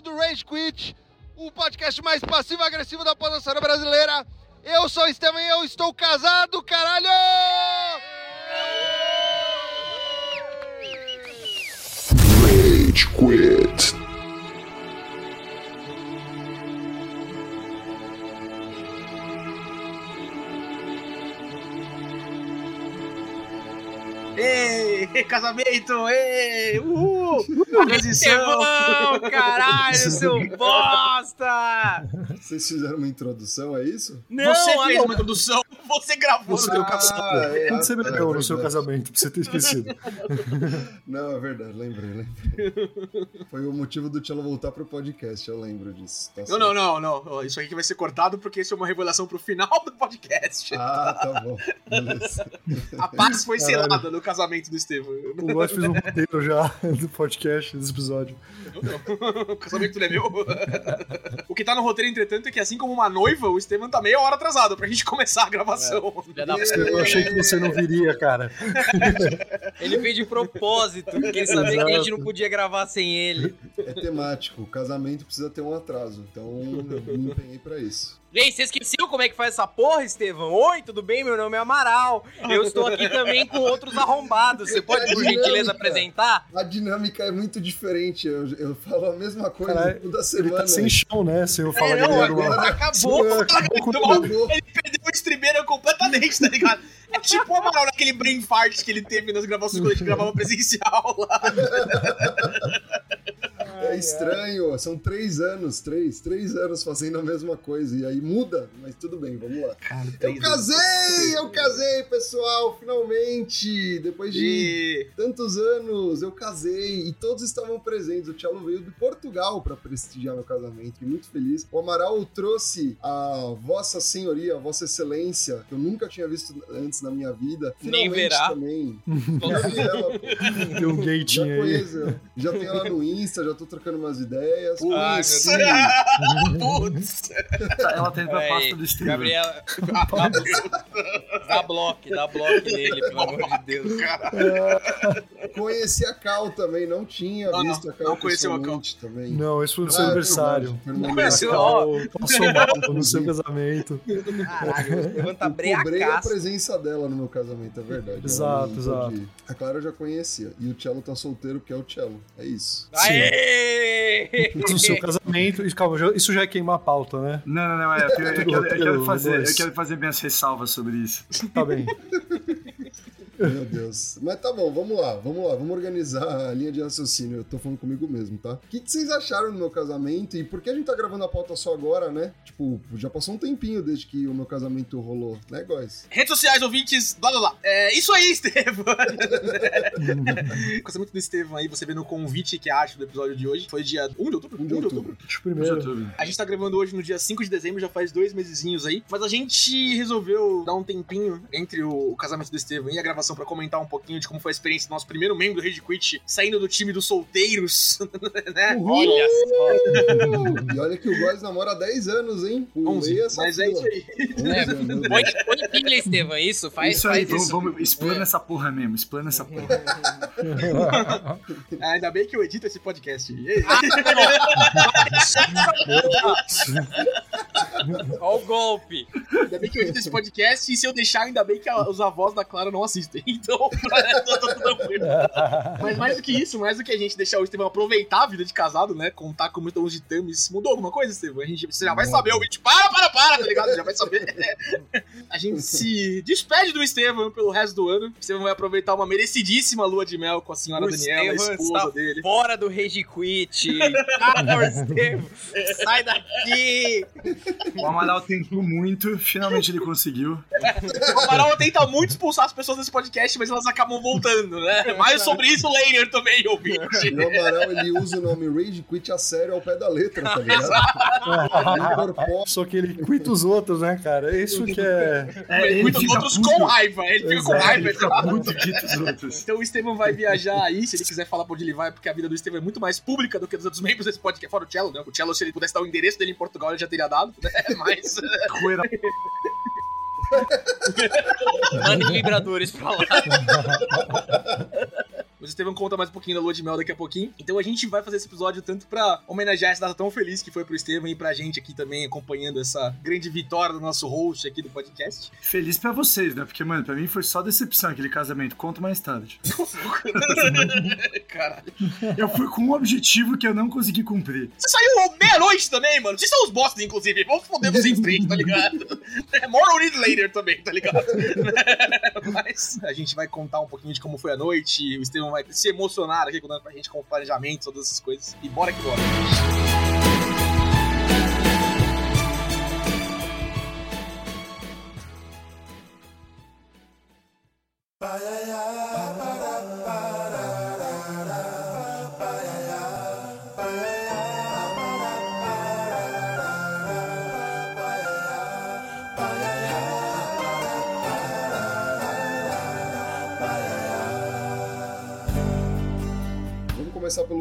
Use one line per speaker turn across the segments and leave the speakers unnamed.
episódio do Rage Quit, o podcast mais passivo-agressivo da podosfera brasileira. Eu sou o Estevam e eu estou casado, caralho!
Rage Quit.
casamento! Ei, uhul! Transição!
Estevão, caralho, seu bosta!
Vocês fizeram uma introdução, é isso?
Não,
você
ah,
fez
não.
uma introdução, você gravou
Você
no meu
Ah,
casamento.
é,
Quando você
é
bebeu no seu
verdade.
casamento, pra você ter esquecido?
Não, é verdade, lembrei, lembrei. Foi o motivo do Tchelo voltar pro podcast, eu lembro disso. tá
Não, não, não, não. Isso aqui vai ser cortado porque isso é uma revelação pro final do podcast.
Ah, tá bom. Beleza.
A paz foi
Caralho.
selada no casamento do Estevam.
O Góis fez um roteiro já do podcast, desse episódio.
o casamento não é meu. o que tá no roteiro, entretanto, é que assim como uma noiva, o Estevam tá meia hora atrasado pra gente começar a gravação.
Da
Eu achei que você não viria, cara.
Ele fez de propósito, porque ele sabia que a gente não podia gravar sem ele.
É temático, o casamento precisa ter um atraso, então eu me empenhei pra isso.
Gente, você esqueceu como é que faz essa porra, Estevão? Oi, tudo bem? Meu nome é Amaral. Eu estou aqui também com outros arrombados. Você pode, por gentileza, apresentar?
A dinâmica é muito diferente, eu, eu falo a mesma coisa
Caralho,
toda
Ele
semana.
tá sem chão, né? Sem eu falar
É, não, agora
ar.
acabou.
Sim, acabou com tudo.
Ele perdeu o estribeiro completamente, tá ligado? É tipo o Amaral naquele brain fart que ele teve nas gravações quando a gente gravava presencial lá.
É estranho, são três anos, três, três anos fazendo a mesma coisa, e aí muda, mas tudo bem, vamos lá. Eu
três
casei, eu casei, pessoal, finalmente! Depois de
E...
tantos anos, eu casei e todos estavam presentes. O Tchelo veio de Portugal para prestigiar meu casamento, e muito feliz. O Amaral trouxe a Vossa Senhoria, a Vossa Excelência, que eu nunca tinha visto antes na minha vida.
Nem
Finalmente
verá.
também. Já vi ela, pô.
Tem um
Já
gatinho aí.
conheço, já tenho ela no Insta, já tô trocando umas ideias.
Ai,
Conheci.
Putz!
Ela tem pra
Aí,
pasta do Steven.
Gabriela, dá bloco, dá bloco nele, pelo amor de Deus.
Conheci a Cal também, não tinha
Não,
visto
não,
a Cal
não conheceu a Cal.
também.
Não, esse foi no
Ah,
seu aniversário.
meu
conheceu,
aniversário.
Passou, passou mal no seu casamento.
Caralho, tá
Eu cobrei a presença dela no meu casamento, é verdade.
Exato,
não
exato.
A Clara eu já conhecia. E o Cello tá solteiro, que é o Cello. É isso.
Aê!
No seu casamento. e Calma, isso já é queimar a pauta, né?
Não, não, não, é, eu, eu quero, eu quero fazer, eu quero fazer minhas ressalvas sobre isso.
Tá bem.
Meu Deus. Mas tá bom, vamos lá, vamos lá, vamos organizar a linha de raciocínio. Eu tô falando comigo mesmo, tá? O que, que vocês acharam do meu casamento e por que a gente tá gravando a pauta só agora, né? Tipo, já passou um tempinho desde que o meu casamento rolou, né, guys?
Redes sociais, ouvintes, blá blá blá. É isso aí, Estevam. o casamento do Estevam aí, você vê no convite que é a arte do episódio de hoje. Foi dia 1 de outubro?
1 de outubro.
Acho
No
primeiro.
A gente tá gravando hoje no dia 5 de dezembro, já faz dois mesezinhos aí. Mas a gente resolveu dar um tempinho entre o casamento do Estevam e a gravação pra comentar um pouquinho de como foi a experiência do nosso primeiro membro do Rage Quit, saindo do time dos solteiros, né?
Olha só.
E olha que o guys namora há 10 anos, hein? Pulei
11,
essa
mas é
fila.
isso aí.
11 anos, meu Deus.
Põe, põe pilha, Estevão, isso? Faz,
isso aí,
faz
vamos,
isso.
vamos explana essa porra mesmo, explana essa porra.
Ah, ainda bem que eu edito esse podcast. Aí?
Ó o golpe.
Ainda bem que eu edito esse podcast e se eu deixar, ainda bem que a- os avós da Clara não assistem. Então, tô tranquilo. Mas mais do que isso, mais do que a gente deixar o Estevão aproveitar a vida de casado, né? Contar como estão os ditames. Mudou alguma coisa, Estevão? A gente, você já vai saber, o vídeo. Para, para, para, tá ligado? Já vai saber. A gente se despede do Estevão pelo resto do ano. O Estevão vai aproveitar uma merecidíssima lua de mel com a senhora
O
Daniela, a
Estevão
esposa
está
dele.
Fora do Rage Quit. Estevão, sai daqui.
O Amaral tentou muito, finalmente ele conseguiu.
O Amaral tenta muito expulsar as pessoas desse podcast, mas elas acabam voltando, né? Mais sobre isso, Laner também, ouvinte.
O Amaral, ele usa o nome Rage Quit a sério ao pé da letra, tá ligado? Ele
Só que ele cuida os outros, né, cara? É isso que é.
É,
Muitos
fica
outros
puto,
com raiva, ele fica com
Exato,
raiva.
Ele fica muito dito os outros.
Então o Estevam vai viajar aí, se ele quiser falar pra onde ele vai, porque a vida do Estevam é muito mais pública do que dos outros membros desse podcast, fora o Cello, né? O Cello, se ele pudesse dar o endereço dele em Portugal, ele já teria dado, né? Mas...
Mande vibradores pra lá.
O Estevam conta mais um pouquinho da lua de mel daqui a pouquinho. Então a gente vai fazer esse episódio tanto pra homenagear essa data tão feliz que foi pro Estevam e pra gente aqui também, acompanhando essa grande vitória do nosso host aqui do podcast.
Feliz pra vocês, né? Porque, mano, pra mim foi só decepção aquele casamento. Conto mais tarde.
Caralho.
Eu fui com um objetivo que eu não consegui cumprir.
Você saiu meia-noite também, mano. Vocês são os bosses, inclusive. Vamos foder vocês três, tá ligado? É more on it later também, tá ligado? Mas a gente vai contar um pouquinho de como foi a noite. O Estevam vai se emocionar aqui contando pra gente com o planejamento, todas essas coisas. E bora que bora.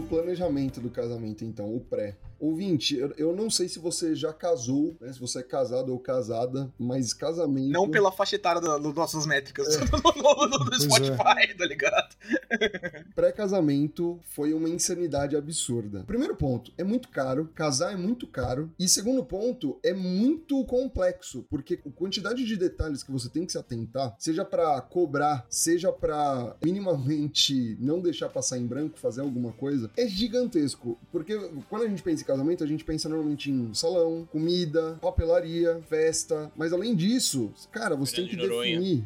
Planejamento do casamento, então, o pré. Ouvinte, eu, eu não sei se você já casou, né? Se você é casado ou casada, mas casamento.
Não pela faixa etária das do nossas métricas
É.
no- no
Pois
Spotify, tá ligado?
Pré-casamento foi uma insanidade absurda. Primeiro ponto, é muito caro. Casar é muito caro. E segundo ponto, é muito complexo, porque a quantidade de detalhes que você tem que se atentar, seja pra cobrar, seja pra minimamente não deixar passar em branco, fazer alguma coisa, é gigantesco. Porque quando a gente pensa em casamento, a gente pensa normalmente em salão, comida, papelaria, festa. Mas além disso, cara, você tem que
Fernando de Noronha.
definir.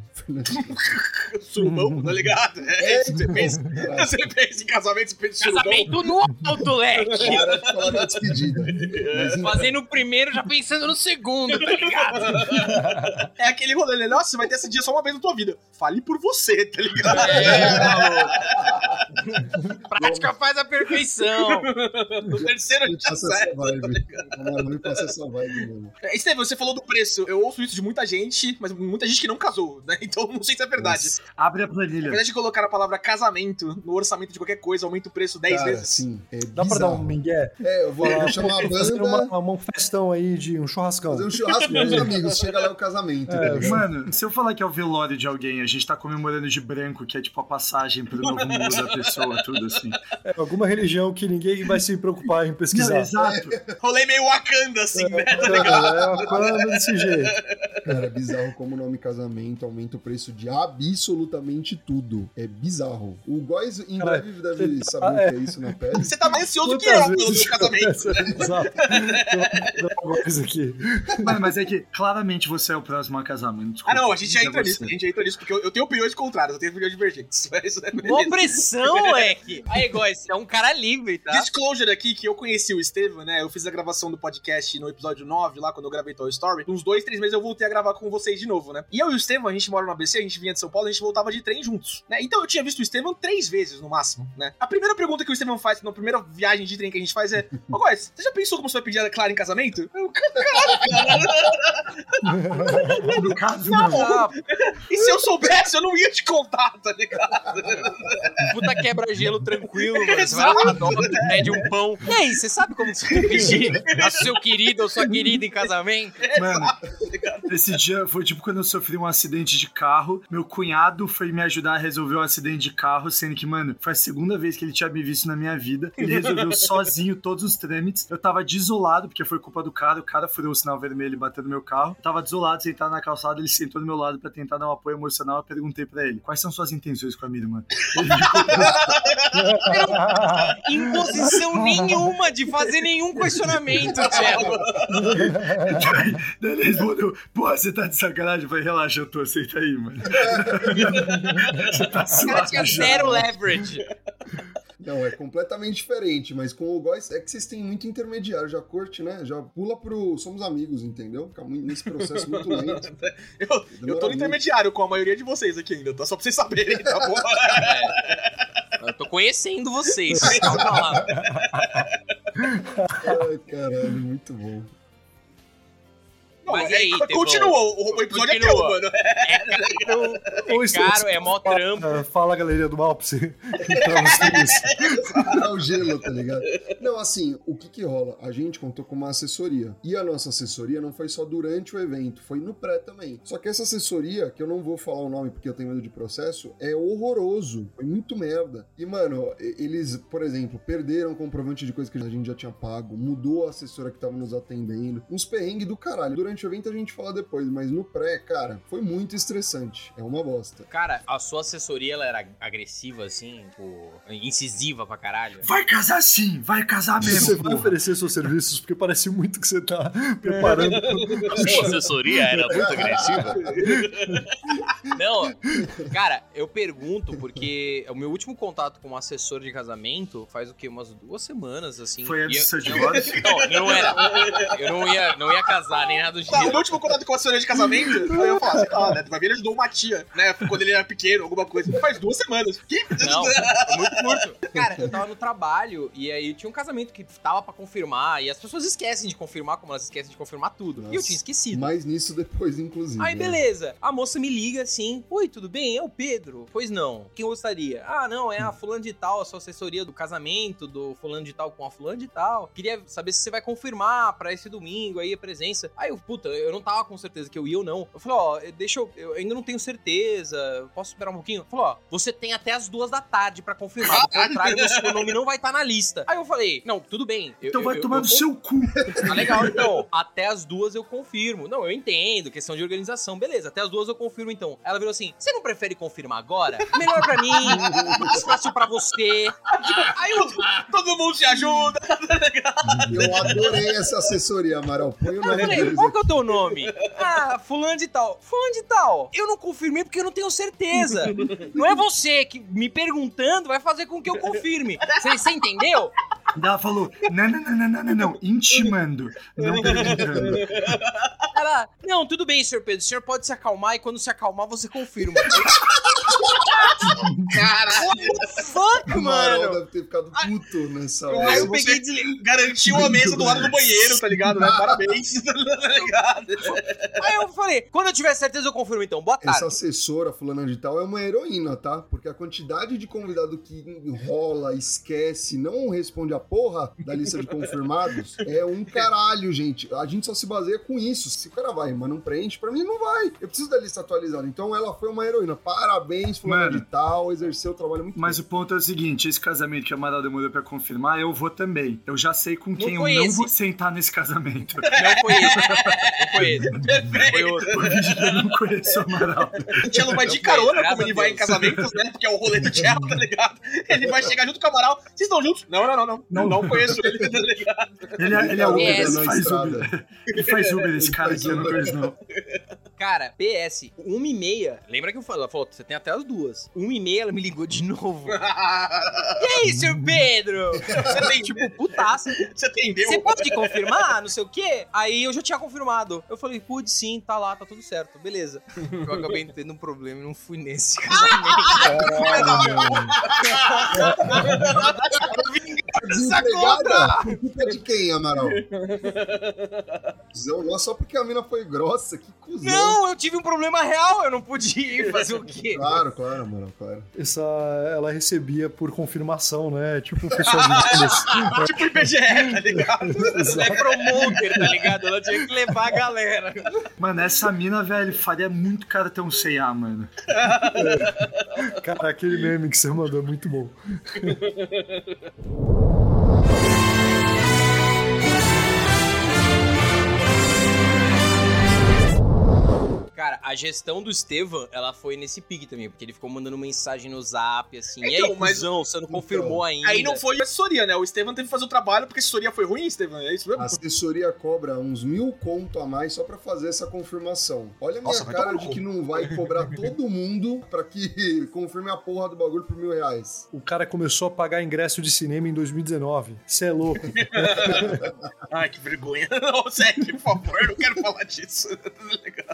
Surubão, tá ligado? É, isso que você pensa.
Cara,
Você pensa em casamento, você pensa em surubão.
Casamento no alto, leque!
Para de falar da despedida. Mas,
Fazendo o primeiro, já pensando no segundo, tá ligado?
É aquele rolê, né? Nossa, você vai ter esse dia só uma vez na tua vida. Fale por você, tá ligado?
É, maluco. Prática faz a perfeição.
No terceiro já
passa essa vibe. Mano, me passa essa vibe, mano.
É, você falou do preço. Eu ouço isso de muita gente, mas muita gente que não casou, né? Então não sei se é verdade.
Nossa,
Abre a planilha.
verdade de colocar a palavra casamento no orçamento de qualquer coisa, aumenta o preço 10
cara,
vezes.
sim. É
Dá pra dar um migué?
É, eu vou, vou chamar a banda,
uma, uma- um festão aí de um churrascão.
fazer um churrasco com os amigos. Chega lá o casamento.
É,
tá?
Mano, se eu falar que é o velório de alguém, a gente tá comemorando de branco, que é tipo a passagem pro novo mundo da pessoa, tudo assim.
É, alguma religião que ninguém vai se preocupar em
Não,
pesquisar.
Exato.
Rolê meio Wakanda, assim, né?
É, é uma coisa desse jeito.
Cara, é bizarro como o nome casamento aumenta o preço de absolutamente tudo. É bizarro. O Góis em
Cara,
breve deve
você-
saber
ah,
o que é isso na pele.
Você tá mais ansioso que eu pelo
vezes
seu casamento.
Exato. Tem uma coisa aqui.
Mano, mas é que claramente você é o próximo a casar, mano.
Ah, não, a gente já
É
entra nisso. A gente já entra nisso, porque eu, eu tenho opiniões contrárias, eu tenho opiniões divergentes. Mas, é, beleza.
pressão, leque. Aí, Góis, é um cara livre, tá?
Disclosure aqui, que eu conheci o Estevam, né? Eu fiz a gravação do podcast no episódio 9, lá quando eu gravei Toy Story. Uns dois, três meses eu voltei a gravar com vocês de novo, né? E eu e o Estevam, a gente mora no ABC, a gente vinha de São Paulo, a gente voltava de trem juntos, né? Então eu tinha visto o Estevam três vezes no máximo, né? A primeira pergunta que o Estevam faz na primeira viagem de trem que a gente faz é: Ô, Góis, você já pensou como você vai pedir a Clara em casamento? Eu,
No caso, não.
E se eu soubesse, eu não ia te contar, tá ligado?
puta quebra-gelo tranquilo, mano. Você vai lá dobra, pede um pão. E aí, você sabe como você vai pedir a seu querido ou sua querida em casamento?
Mano, esse dia foi tipo quando eu sofri um acidente de carro. Meu cunhado foi me ajudar a resolver o acidente de carro, sendo que, mano, foi a segunda vez que ele tinha me visto na minha vida. Ele resolveu sozinho todos os trâmites. Eu tava desolado, porque foi culpa do cara. O cara furou o sinal vermelho e bateu no meu carro. Eu tava desolado, sentado na calçada. Ele sentou do meu lado pra tentar dar um apoio emocional. Eu perguntei pra ele: quais são suas intenções com a minha irmã?
Imposição nenhuma de fazer nenhum questionamento.
Daí ele respondeu: Porra, você tá de sacanagem? Falei: Relaxa, eu tô, aceita aí, mano. você tá
O cara tinha
suave
zero leverage.
Não, é completamente diferente, mas com o Góis é que vocês têm muito intermediário, já curte, né? Já pula pro Somos Amigos, entendeu? Fica muito nesse processo muito lento.
Eu, eu tô no intermediário com a maioria de vocês aqui ainda, tá? Só pra vocês saberem, tá bom?
Eu tô conhecendo vocês. Calma lá.
Ai, caralho, muito bom.
Mas e aí,
é,
Tevão?
continuou. O episódio é teu,
Continua.
mano.
É
isso-
caro, é mó trampo.
Fala, galeria do mal, pra você.
Dá o gelo, tá ligado? Não, assim, o que que rola? A gente contou com uma assessoria. E a nossa assessoria não foi só durante o evento, foi no pré também. Só que essa assessoria, que eu não vou falar o nome porque eu tenho medo de processo, é horroroso. Foi muito merda. E, mano, eles, por exemplo, perderam comprovante de coisa que a gente já tinha pago, mudou a assessora que tava nos atendendo. Uns perrengues do caralho. Durante o evento a gente fala depois, mas no pré, cara, foi muito estressante. É uma bosta.
Cara, a sua assessoria ela era agressiva, assim, tipo, incisiva pra caralho.
Vai casar sim, vai casar
Você
mesmo.
vai
porra.
oferecer seus serviços, porque parece muito que você tá preparando.
A sua assessoria era muito agressiva? Não, cara, eu pergunto porque o meu último contato com um assessor de casamento faz o quê? Umas duas semanas, assim.
Foi antes do seu divórcio?
Não, não era. Eu não ia, não ia casar nem nada do
Tá, o meu
gênero.
último contato com a senhora de casamento, aí eu falo, sei lá, né? Vai ver, ele ajudou uma tia, né? Quando ele era pequeno, alguma coisa. Faz duas semanas. Que?
Não, é muito curto. Cara, eu tava no trabalho e aí tinha um casamento que tava pra confirmar e as pessoas esquecem de confirmar como elas esquecem de confirmar tudo. E eu
Nossa.
tinha esquecido.
Mais nisso depois, inclusive.
Aí,
né?
beleza. A moça me liga assim: Oi, tudo bem? É o Pedro? Pois não. Quem gostaria? Ah, não, é a fulano de tal, a sua assessoria do casamento, do fulano de tal com a fulano de tal. Queria saber se você vai confirmar pra esse domingo aí a presença. Aí eu, puta, eu não tava com certeza que eu ia ou não. Eu falei, ó, deixa eu. Eu ainda não tenho certeza. Posso esperar um pouquinho? Falou, ó, você tem até as duas da tarde pra confirmar. Do contrário, o seu nome não vai estar na lista. Aí eu falei, não, tudo bem. Eu-
Então
eu-
vai
eu-
tomar
eu
no seu cu.
Tá legal, então. Até as duas eu confirmo. Não, eu entendo, questão de organização. Beleza, até as duas eu confirmo, então. Ela virou assim: você não prefere confirmar agora? Melhor pra mim, mais fácil pra você.
Aí eu, todo mundo se ajuda.
Eu adorei essa assessoria, Amaral. Põe o
Eu
nome
falei,
deles aqui.
O teu nome? Ah, fulano de tal. Fulano de tal. Eu não confirmei porque eu não tenho certeza. Não é você que me perguntando vai fazer com que eu confirme. Você você entendeu?
Ela falou: não, não, não, não, não, não, não, intimando, não perguntando.
Ela, não, tudo bem, senhor Pedro. O senhor pode se acalmar e quando se acalmar você confirma.
Caralho.
Fuck,
O Amaral
mano.
deve ter ficado puto nessa
Aí
hora.
eu
você
peguei e.
Garantiu a mesa do lado do banheiro, tá ligado? Né? Parabéns. tá ligado?
Aí eu falei, quando eu tiver certeza eu confirmo então. Boa tarde.
Essa assessora fulana de tal é uma heroína, tá? Porque a quantidade de convidado que enrola, esquece, não responde a porra da lista de confirmados é um caralho, gente. A gente só se baseia com isso. Se o cara vai, mas não preenche, pra mim não vai. Eu preciso da lista atualizada. Então ela foi uma heroína. Parabéns, fulana
Mano.
de tal, exerceu o trabalho muito
Mas
bem.
o ponto é o seguinte: esse casamento que a Amaral demorou pra confirmar, eu vou também. Eu já sei com quem eu não vou sentar nesse casamento.
Não foi esse. Não foi esse. Foi outro.
eu não conheço o Amaral.
O Tchelo vai de carona, como ele
a
vai em
Deus.
casamentos, né? Porque é o rolê do Tchelo, tá ligado? Ele vai chegar junto com o Amaral. Vocês estão juntos? Não, não, não, não. Não, não conheço ele, tá ligado?
Ele é, ele é Uber,
Yes.
ele faz Uber. Ele faz Uber, esse cara aqui, eu não conheço, não.
Cara, PS, uma e meia. Lembra que eu falei? Ela falou, você tem até as duas. Uma e meia ela me ligou de novo. E aí, senhor Pedro?
Você tem,
Tipo, putaça.
você entendeu?
Você pode confirmar? Não sei o quê? Aí eu já tinha confirmado. Eu falei, pude sim, tá lá, tá tudo certo, beleza. Eu acabei tendo um problema e não fui nesse casamento.
Desempregada? Culpa de quem, Amaral? Cusão, só porque a mina foi grossa, que cuzão.
Não, eu tive um problema real, eu não pude ir fazer o quê?
Claro, claro, Amaral, claro.
Essa, ela recebia por confirmação, né? Tipo o pessoal de.
Tipo IBGE, tá ligado?
É promoter, tá ligado? Ela tinha que levar a galera.
Mano, essa mina, velho, faria muito cara ter um C&A, mano.
Cara, aquele meme que você mandou é muito bom. Oh.
Cara, a gestão do Estevam, ela foi nesse pique também, porque ele ficou mandando mensagem no zap, assim. e
Então,
aí,
mas-
cuzão, você não confirmou ainda.
Aí não foi assessoria, né? O Estevam teve que fazer o trabalho porque a assessoria foi ruim, Estevam. É isso mesmo?
A assessoria cobra uns mil conto a mais só pra fazer essa confirmação. Olha a minha
Nossa,
cara de que não vai cobrar todo mundo pra que confirme a porra do bagulho por mil reais.
O cara começou a pagar ingresso de cinema em 2019. Você é louco.
Ai, que vergonha. Não, Zé, por favor, eu não quero falar disso. Tá?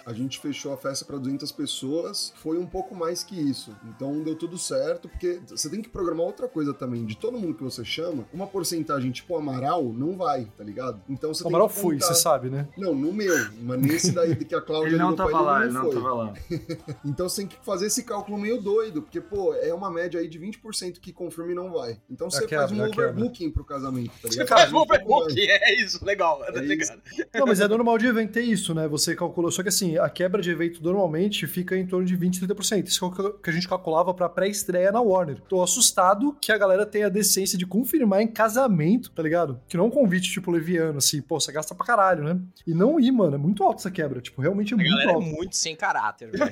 A gente fechou fechou a festa para 200 pessoas, foi um pouco mais que isso. Então deu tudo certo, porque você tem que programar outra coisa também. De todo mundo que você chama, uma porcentagem tipo Amaral não vai, tá ligado? Então você
Amaral
que
foi, você sabe, né?
Não, no meu, mas nesse daí que a Cláudia
Ele não tava lá,
ele
ele não
foi.
tava lá.
Então você tem que fazer esse cálculo meio doido, porque, pô, é uma média aí de 20% que confirma e não vai. Então você
Já quebra,
faz um
quebra.
overbooking pro casamento, tá ligado?
Faz um
Um pouco mais.
overbook, é isso, legal. tá
É
ligado?
Não, mas é normal de evento ter isso, né? Você calculou. Só que assim, a quebra de evento normalmente fica em torno de 20, 30%. Isso é o que a gente calculava pra pré-estreia na Warner. Tô assustado que a galera tenha a decência de confirmar em casamento, tá ligado? Que não é um convite, tipo, leviano, assim, pô, você gasta pra caralho, né? E não ir, mano. É muito alto essa quebra. Tipo, realmente é
A
muito
é
alto.
muito sem caráter, velho.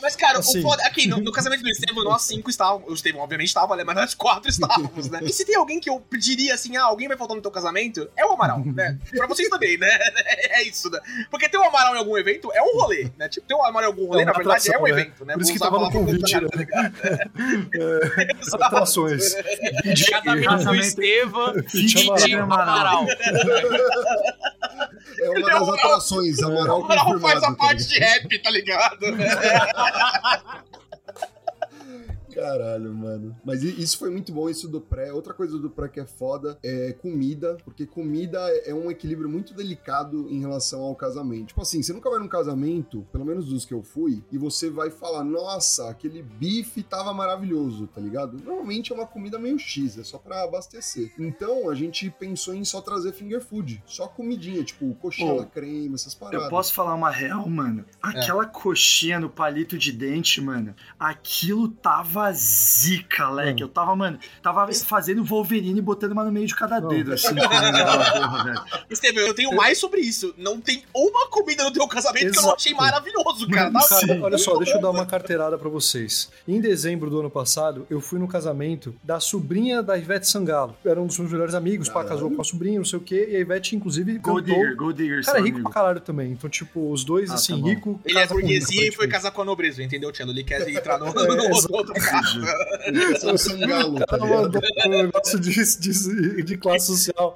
Mas, cara,
Assim.
o foda. Aqui, no, no casamento do Estevam, nós cinco estávamos. O Estevam, obviamente, estava, né? Mas nós quatro estávamos, né? E se tem alguém que eu pediria assim, ah, alguém vai faltar no teu casamento, é o Amaral, né? Pra vocês também, né? É isso, né? Porque ter o Amaral em algum evento é um rolê, né? Tipo, ter o Amaral em algum rolê,
É
na verdade, é um evento, né?
Por isso que tava no convite, né?
tá ligado?
Atrações.
Casamento do
Casamento-
Estevam e
Amaral.
Amaral.
É uma
é
das
o-
atrações,
O
Amaral
Amaral faz a parte de rap, tá ligado?
Caralho, mano. Mas isso foi muito bom, isso do pré. Outra coisa do pré que é foda é comida, porque comida é um equilíbrio muito delicado em relação ao casamento. Tipo assim, você nunca vai num casamento, pelo menos dos que eu fui, e você vai falar, nossa, aquele bife tava maravilhoso, tá ligado? Normalmente é uma comida meio X, é só pra abastecer. Então a gente pensou em só trazer finger food, só comidinha, tipo coxinha creme, essas paradas.
Eu posso falar uma real, mano? Aquela coxinha no palito de dente, mano, aquilo tava zica, leque. Eu tava, mano, tava fazendo Wolverine e botando uma no meio de cada
Não.
dedo, assim, porra, velho.
Eu tenho mais sobre isso. Não tem uma comida no teu casamento que eu não
Exato.
achei maravilhoso, cara.
Mano,
Tá?
Cara, olha só, deixa eu dar uma carteirada pra vocês. Em dezembro do ano passado, eu fui no casamento da sobrinha da Ivete Sangalo. Era um dos meus melhores amigos, pá, casou com a sobrinha, não sei o quê, e a Ivete, inclusive,
Gold
cantou.
Digger, Gold Digger,
Cara, é rico
amigo.
pra caralho também. Então, tipo, os dois,
Ah,
assim,
tá
rico.
Ele é burguesia e foi casar com a nobreza, entendeu, Tchelo? Ele quer entrar no, no,
É,
no
exato.
outro
Esse é o sangalo, tá
mandou um negócio de, de, de classe social.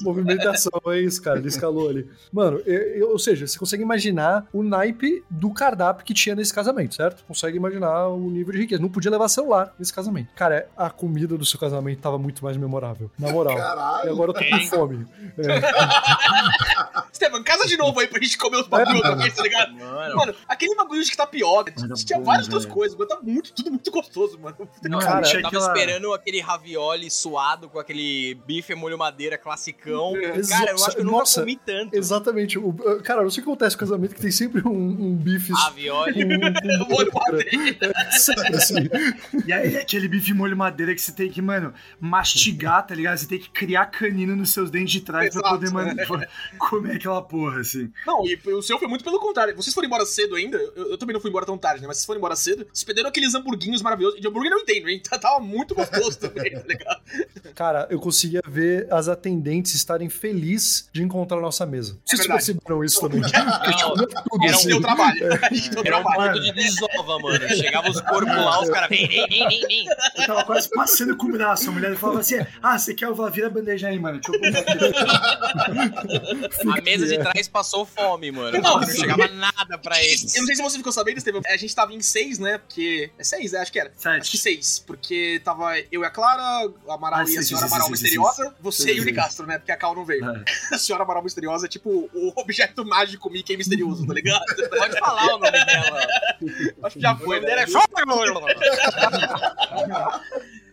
Movimentação, é isso, cara. Ele escalou ali. Mano, eu- eu- ou seja, você consegue imaginar o naipe do cardápio que tinha nesse casamento, certo? Consegue imaginar o nível de riqueza. Não podia levar celular nesse casamento. Cara, a comida do seu casamento tava muito mais memorável. Na moral.
Caralho.
E agora eu tô com fome.
Estevam, casa de novo aí pra gente comer os bagulho
É,
também, tá ligado?
Mano,
Mano, aquele bagulho de tapioca,
Mas é
tinha
bom,
várias outras
velho.
coisas, mas tá muito, tudo muito gostoso, mano.
Não,
Cara,
eu tava
aquela-
esperando aquele ravioli suado com aquele bife molho madeira classicão.
Exa-
Cara, eu acho que eu nunca
Nossa,
comi tanto.
Exatamente. O- cara, não sei o que acontece com o casamento que tem sempre um, um bife.
Ravioli.
com- com-
Molho madeira.
É, sempre assim.
E aí, aquele bife molho madeira que você tem que, mano, mastigar, tá ligado? Você tem que criar canino nos seus dentes de trás pra
Exato.
poder, mano, comer aquela porra, assim.
Não, e o seu foi muito pelo contrário. Vocês foram embora cedo ainda? Eu, eu também não fui embora tão tarde, né? Mas vocês foram embora cedo. Vocês perderam aqueles hamburguinhos maravilhosos. E de hambúrguer eu não entendo, hein? Tava muito gostoso também, tá ligado?
Cara, eu conseguia ver as atendentes estarem felizes de encontrar a nossa mesa. Vocês
É verdade.
perceberam isso também?
Não,
Tudo
era um
assim.
Deu trabalho. Gente deu
Era um
trabalho.
ponto de desova, mano. Chegava os corpos lá, os caras. Vem, vem, vem, vem, vem.
Eu tava quase passando com o braço. A mulher falava assim: Ah, você quer uva? Vira a bandeja aí, mano. Deixa eu.
A mesa de trás passou fome, mano.
Não,
Não, chegava nada pra eles.
Eu não sei se você ficou sabendo, Estevam. A gente tava em seis, né? Porque. É seis, né? Acho que era.
Sete.
Acho que seis. Porque tava eu e a Clara, a Amaral
sim,
a senhora Amaral Misteriosa. Você e o
sim.
Nicastro, né? Porque a Cal não veio.
É.
A senhora Amaral Misteriosa é tipo o objeto mágico Mickey misterioso, tá ligado?
Pode falar o nome dela.
Acho que já
O
foi,
nome
né?
dela é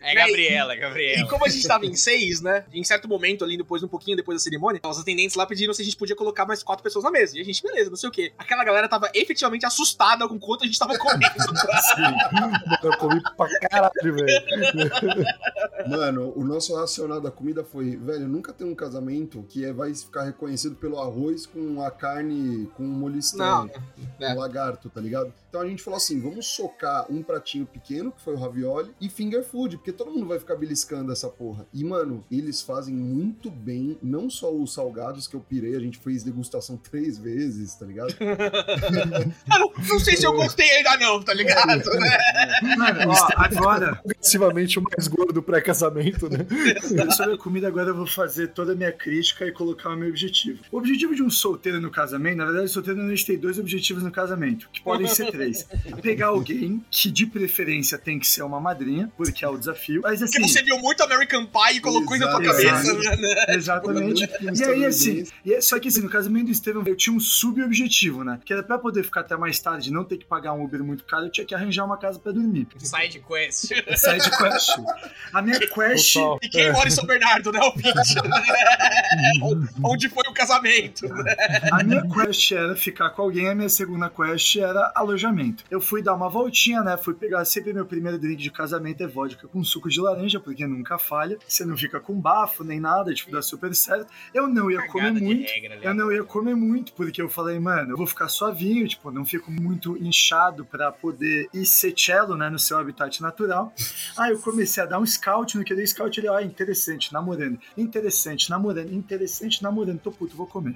É Gabriela,
E
Gabriela.
como a gente tava em seis, né? Em certo momento ali, depois, um pouquinho depois da cerimônia, os atendentes lá pediram se a gente podia colocar mais quatro pessoas na mesa. E a gente, beleza, não sei o quê. Aquela galera tava efetivamente assustada com quanto a gente tava comendo.
Eu comi pra caralho, velho.
Mano, o nosso racional da comida foi, velho, nunca tem um casamento que é, vai ficar reconhecido pelo arroz com a carne com um molho estranho.
É.
um lagarto, tá ligado? Então a gente falou assim, vamos socar um pratinho pequeno, que foi o ravioli, e finger food, porque todo mundo vai ficar beliscando essa porra. E, mano, eles fazem muito bem, não só os salgados que eu pirei, a gente fez degustação três vezes, tá ligado?
Não, não sei se eu gostei ainda não, tá ligado?
Mano, ó, agora,
Progressivamente o mais gordo pré-casamento, né?
sobre a comida, agora eu vou fazer toda a minha crítica e colocar o meu objetivo. O objetivo de um solteiro no casamento, na verdade, o solteiro a gente tem dois objetivos no casamento, que podem ser três. Pegar alguém que, de preferência, tem que ser uma madrinha, porque é o desafio. Mas assim.
Porque você viu muito American Pie e colocou isso na tua cabeça, né?
Exatamente. E aí, assim, e é- só que assim, no casamento do Estevam, eu tinha um sub-objetivo, né? Que era pra poder ficar até mais tarde e não ter que pagar um Uber muito caro, eu tinha que arranjar uma casa pra dormir.
Side quest.
Side quest. A minha quest.
Total.
E quem mora em São Bernardo, né? Onde foi o casamento?
A minha quest era ficar com alguém, a minha segunda quest era alojamento. Eu fui dar uma voltinha, né? Fui pegar sempre meu primeiro drink de casamento é vodka com suco de laranja, porque nunca falha. Você não fica com bafo nem nada, tipo, dá super certo. Eu não ia comer muito.
né?
Eu não ia comer muito, porque eu falei, mano, eu vou ficar suavinho, tipo, não fico muito inchado pra poder ir ser cello, né, no seu habitat natural. Aí eu comecei a dar um scout, no que eu dei scout, ele, ah, interessante, namorando, interessante, namorando, interessante, namorando, tô puto, vou comer.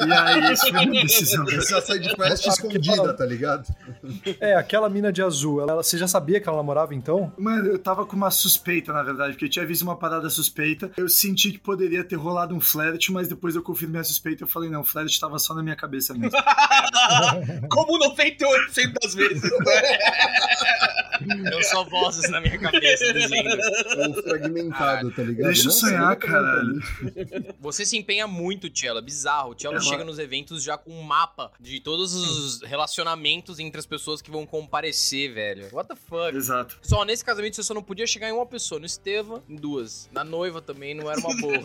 E aí, isso foi uma decisão.
Essa side quest escondida, tá ligado?
É, aquela mina de azul, ela, você já sabia que ela namorava então?
Mano, eu tava com uma suspeita, na verdade, porque eu tinha visto uma parada suspeita. Eu senti que poderia ter rolado um flerte, mas depois eu confirmei a suspeita e eu falei, não, o flerte tava só na minha cabeça mesmo.
Como 98% das vezes.
Eu só vozes na minha cabeça dizendo.
É um fragmentado, tá ligado?
Deixa eu sonhar, caralho.
Você se empenha muito, Tchela. Bizarro. O Tchela
É,
chega nos eventos já com um mapa de todos os relacionamentos entre as pessoas que vão comparecer, velho. What the fuck?
Exato.
Só nesse casamento você só não podia chegar em uma pessoa. No Estevam, em duas. Na noiva também não era uma boa.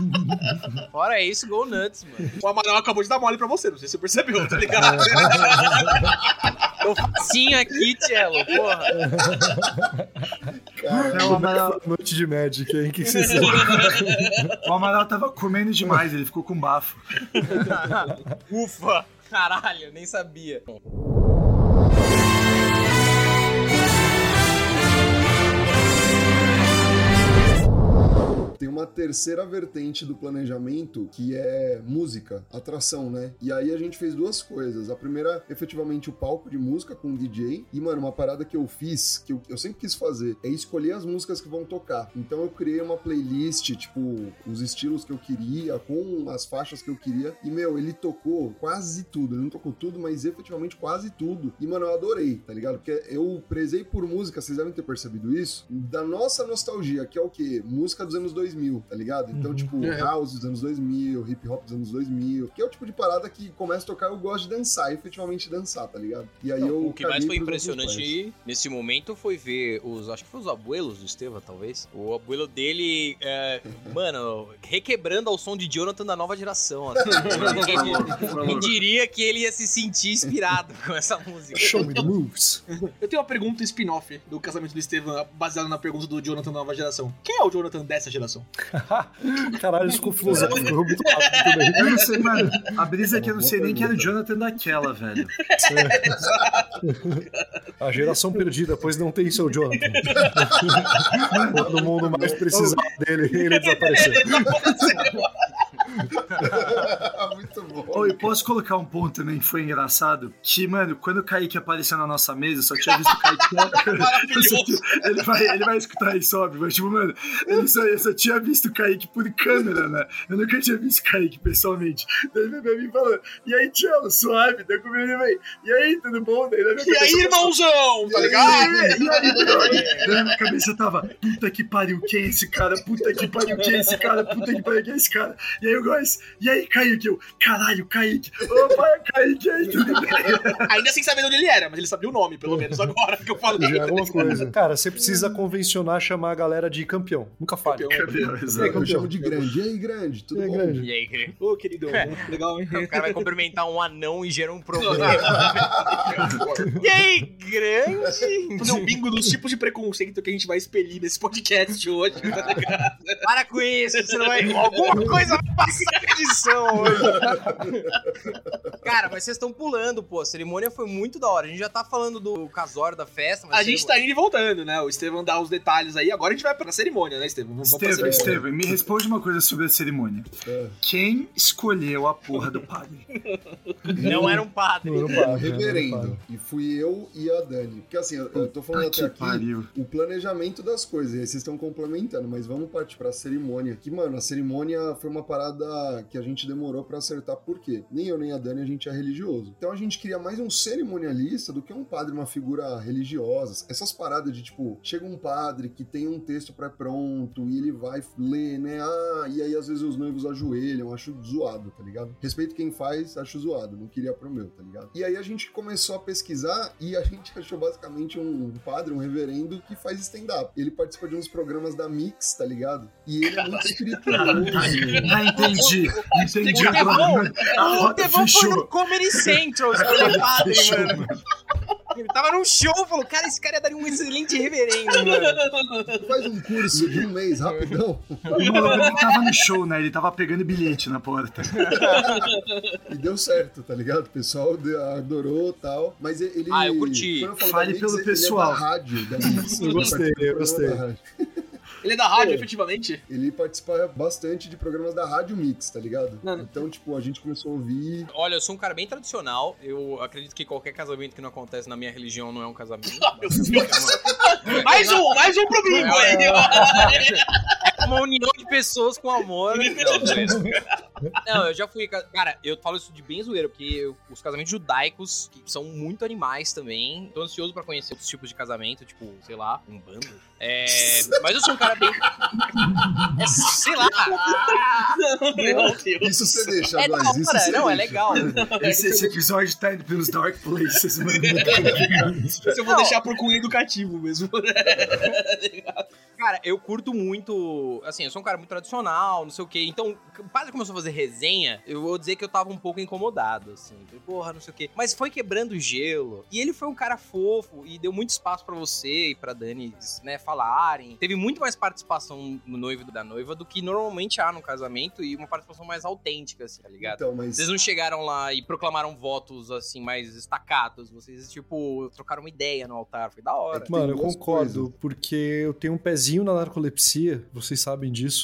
Fora isso, go nuts, mano.
O Amaral acabou de dar mole pra você, não sei se você percebeu, tá ligado?
Tô facinho aqui, Tchelo, porra.
Não, o Amaral,
Noite de Magic, hein? O que vocês
o Amaral tava comendo demais, ele ficou com bafo.
Ufa! Caralho, nem sabia.
Tem uma terceira vertente do planejamento que é música, atração, né? E aí a gente fez duas coisas. A primeira, efetivamente, o palco de música com o DJ. E, mano, uma parada que eu fiz, que eu, eu sempre quis fazer, é escolher as músicas que vão tocar. Então eu criei uma playlist, tipo, os estilos que eu queria, com as faixas que eu queria. E, meu, ele tocou quase tudo. Ele não tocou tudo, mas efetivamente quase tudo. E, mano, eu adorei, tá ligado? Porque eu prezei por música, vocês devem ter percebido isso, da nossa nostalgia, que é o quê? Música dos anos 2000, tá ligado? Então,
Uhum.
tipo,
É.
house dos anos 2000, hip hop dos anos 2000, que é o tipo de parada que começa a tocar, eu gosto de dançar, efetivamente dançar, tá ligado? E aí eu
O que mais foi impressionante nesse momento foi ver os. Acho que foi os abuelos do Estevam, talvez. O abuelo dele, é, mano, requebrando ao som de Jonathan da nova geração. assim. Quem, quem diria que ele ia se sentir inspirado com essa música?
Show me the moves.
Eu tenho uma pergunta spin-off do casamento do Estevam, baseada na pergunta do Jonathan da nova geração. Quem é o Jonathan dessa geração?
Caralho, isso ficou muito rápido também.
Eu não sei, mano. A brisa é que eu não sei nem que era o Jonathan daquela, velho.
A geração perdida, pois não tem seu Jonathan. Quando o mundo mais precisava dele, ele desapareceu.
Muito bom.
Ô, eu posso colocar um ponto também que foi engraçado? Que, mano, quando o Kaique apareceu na nossa mesa, eu só tinha visto o Kaique. Só ele, vai, ele vai escutar isso, óbvio, mas, tipo, mano, ele só, eu só tinha visto o Kaique por câmera, né? Eu nunca tinha visto o Kaique pessoalmente. Daí ele veio pra mim e falou: E aí, Tchelo, suave? Daí comigo ele veio: E aí, tudo bom? Daí
E aí, irmãozão, tá ligado?
E aí? Daí na minha cabeça tava, puta que pariu, quem é esse cara? Puta que pariu, quem é esse cara? Puta que pariu, quem é esse cara? E aí eu gosto, e aí, Kaique? Eu, caralho, Kaique. Opa, é Kaique, e aí, tudo bem?
Ainda sem saber de onde ele era, mas ele sabia o nome, pelo menos, agora que eu falei.
Já é alguma coisa. Cara, você precisa convencionar chamar a galera de campeão. Nunca falha.
Campeão.
Campeão,
Eu
exato.
chamo de grande. E aí, grande? Tudo
E aí,
bom?
grande?
E aí, querido?
Ô, querido, legal, hein?
O cara vai cumprimentar um anão e gera um problema. e aí, grande?
Fazer um bingo dos tipos de preconceito que a gente vai expelir nesse podcast hoje. tá?
Para com isso, você não vai. Alguma coisa vai edição hoje. Cara, mas vocês estão pulando, pô. A cerimônia foi muito da hora. A gente já tá falando do casório da festa, mas.
A gente tá indo e voltando, né? O Estevam dá os detalhes aí. Agora a gente vai pra cerimônia, né, Estevam? Vamos pra
Estevam,
cerimônia.
Estevam, me responde uma coisa sobre a cerimônia.
É.
Quem escolheu a porra do padre?
Não era um padre.
Não, não
Um
não
reverendo. E fui eu e a Dani. Porque assim, eu, eu tô falando até
que
aqui
pariu.
o planejamento das coisas. E aí vocês estão complementando, mas vamos partir pra cerimônia. Que, mano, a cerimônia foi uma parada que a gente demorou pra acertar. Por quê? Nem eu nem a Dani a gente é religioso. Então a gente queria mais um cerimonialista do que um padre, uma figura religiosa. Essas paradas de tipo, chega um padre que tem um texto pré-pronto e ele vai ler, né? Ah, e aí às vezes os noivos ajoelham. Acho zoado, tá ligado? Respeito quem faz, acho zoado. Não queria pro meu, tá ligado? E aí a gente começou a pesquisar e a gente achou basicamente um padre, um reverendo que faz stand-up. Ele participa de uns programas da Mix, tá ligado? E ele é muito espirituoso.
Entendi. Entendi
O
agora.
Devon,
A
o
roda
Devon foi no Comedy Central escolher padre,
Fechou,
mano. Ele tava num show, falou, cara, esse cara daria um excelente reverendo, mano.
Faz um curso de um mês, rapidão.
O maluco não tava no show, né? Ele tava pegando bilhete na porta.
E deu certo, tá ligado? O pessoal adorou e tal. Mas ele.
Ah, eu curti.
falo
Fale pelo
ele
pessoal.
É da rádio.
Eu
Ele
gostei, eu gostei.
Ele é da rádio,
Pô.
efetivamente?
Ele participa bastante de programas da Rádio Mix, tá ligado?
Não, não.
Então, tipo, a gente começou a ouvir.
Olha, eu sou um cara bem tradicional. Eu acredito que qualquer casamento que não acontece na minha religião não é um casamento.
Mais um, mais um pro bingo aí.
É uma união de pessoas com amor. Não, zoeira. Não, eu já fui. ca- Cara, eu falo isso de bem zoeira, porque eu- os casamentos judaicos que são muito animais também. Tô ansioso pra conhecer outros tipos de casamento, tipo, sei lá, um bando. É, mas eu sou um cara bem. É, sei lá.
Meu Deus.
Isso você deixa,
É da
Góis, isso
hora,
você
não, é legal.
Esse, esse episódio tá indo pelos dark places, mano.
Isso eu vou
Não.
deixar por cunho educativo mesmo.
Cara, eu curto muito. Assim, eu sou um cara muito tradicional, não sei o quê. Então, padre começou a fazer resenha, eu vou dizer que eu tava um pouco incomodado, assim. Falei, Porra, não sei o quê. Mas foi quebrando o gelo. E ele foi um cara fofo e deu muito espaço pra você e pra Dani, né, falarem. Teve muito mais participação no noivo e da noiva do que normalmente há no casamento e uma participação mais autêntica, assim, tá ligado?
Então, mas.
Vocês não chegaram lá e proclamaram votos, assim, mais estacados. Vocês, tipo, trocaram uma ideia no altar. Foi da hora.
É que-
Mano, eu concordo,
coisas.
porque eu tenho um pezinho na narcolepsia, vocês sabem disso.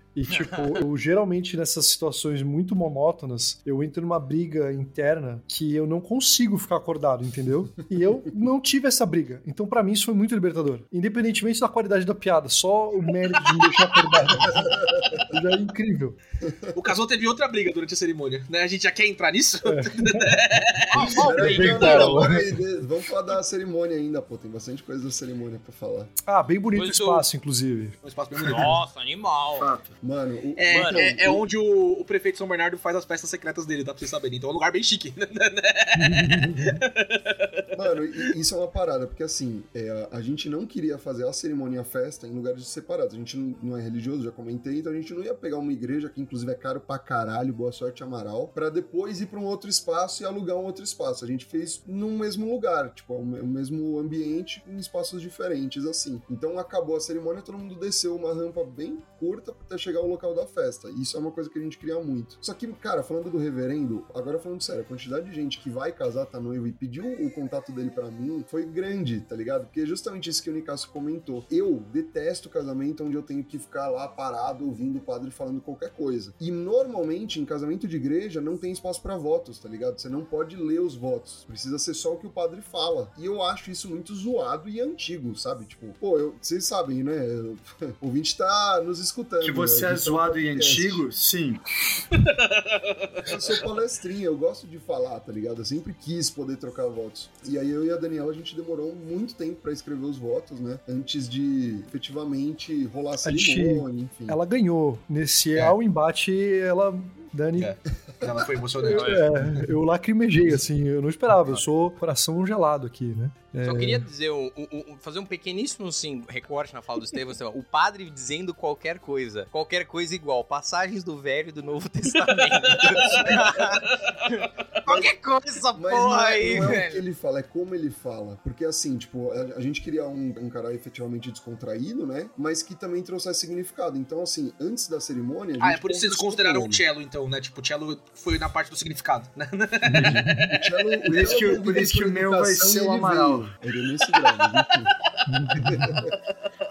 E, tipo, eu geralmente nessas situações muito monótonas, eu entro numa briga interna que eu não consigo ficar acordado, entendeu? E eu não tive essa briga. Então, pra mim, isso foi muito libertador. Independentemente da qualidade da piada, só o mérito de me deixar acordado. Já é incrível.
O casal teve outra briga durante a cerimônia, né? A gente já quer entrar nisso?
Peraí, de- vamos falar da cerimônia ainda, pô. Tem bastante coisa da cerimônia pra falar.
Ah, bem bonito o espaço, inclusive.
Um espaço bem bonito.
Nossa, animal.
Fato.
Mano, o,
É,
Mano,
é, é
o-
onde o, o prefeito São Bernardo faz as festas secretas dele, dá pra vocês saberem. Então é um lugar bem chique.
Mano, isso é uma parada, porque assim, é, a gente não queria fazer a cerimônia e a festa em lugares separados. A gente não, é religioso, já comentei, então a gente não ia pegar uma igreja, que inclusive é caro pra caralho, boa sorte Amaral, pra depois ir pra um outro espaço e alugar um outro espaço. A gente fez num mesmo lugar, tipo, o me- o mesmo ambiente, em espaços diferentes, assim. Então acabou a cerimônia, todo mundo desceu uma rampa bem curta até chegar ao local da festa. Isso é uma coisa que a gente queria muito. Só que, cara, falando do reverendo, agora falando sério, a quantidade de gente que vai casar, tá noivo e pediu o contato dele pra mim foi grande, tá ligado? Porque é justamente isso que o Nicasso comentou. Eu detesto casamento onde eu tenho que ficar lá parado ouvindo o padre falando qualquer coisa. E normalmente em casamento de igreja não tem espaço pra votos, tá ligado? Você não pode ler os votos. Precisa ser só o que o padre fala. E eu acho isso muito zoado e antigo, sabe? Tipo, pô, eu- vocês sabem, né? O ouvinte tá nos escutando.
Que você é
tá no
zoado e antigo? Sim.
Eu sou palestrinha, eu gosto de falar, tá ligado? Eu sempre quis poder trocar votos. E aí eu e a Daniela, a gente demorou muito tempo pra escrever os votos, né? Antes de efetivamente rolar a cerimônia, enfim.
Ela ganhou. Nesse
É.
ao embate, ela. Dani,
É. Ela foi emocionante.
é, eu lacrimejei, assim, eu não esperava. Eu sou coração gelado aqui, né?
Só queria dizer, um- um- um- fazer um pequeníssimo assim, recorte na fala do Estevão. ó, o padre dizendo qualquer coisa. Qualquer coisa igual. Passagens do Velho e do Novo Testamento. qualquer coisa, essa
Mas não
porra
é,
aí,
não é o que
velho.
ele fala, é como ele fala. Porque assim, tipo, a, a gente queria um, um cara efetivamente descontraído, né? Mas que também trouxesse significado. Então, assim, antes da cerimônia. a
Ah, é
gente
por isso que vocês consideraram o cello, então, né? Tipo, o cello foi na parte do significado, né?
O cello-
Por isso que-
cello
por isso que
veio
o meu vai ser o Amaral.
Ele nesse grau, mas enfim.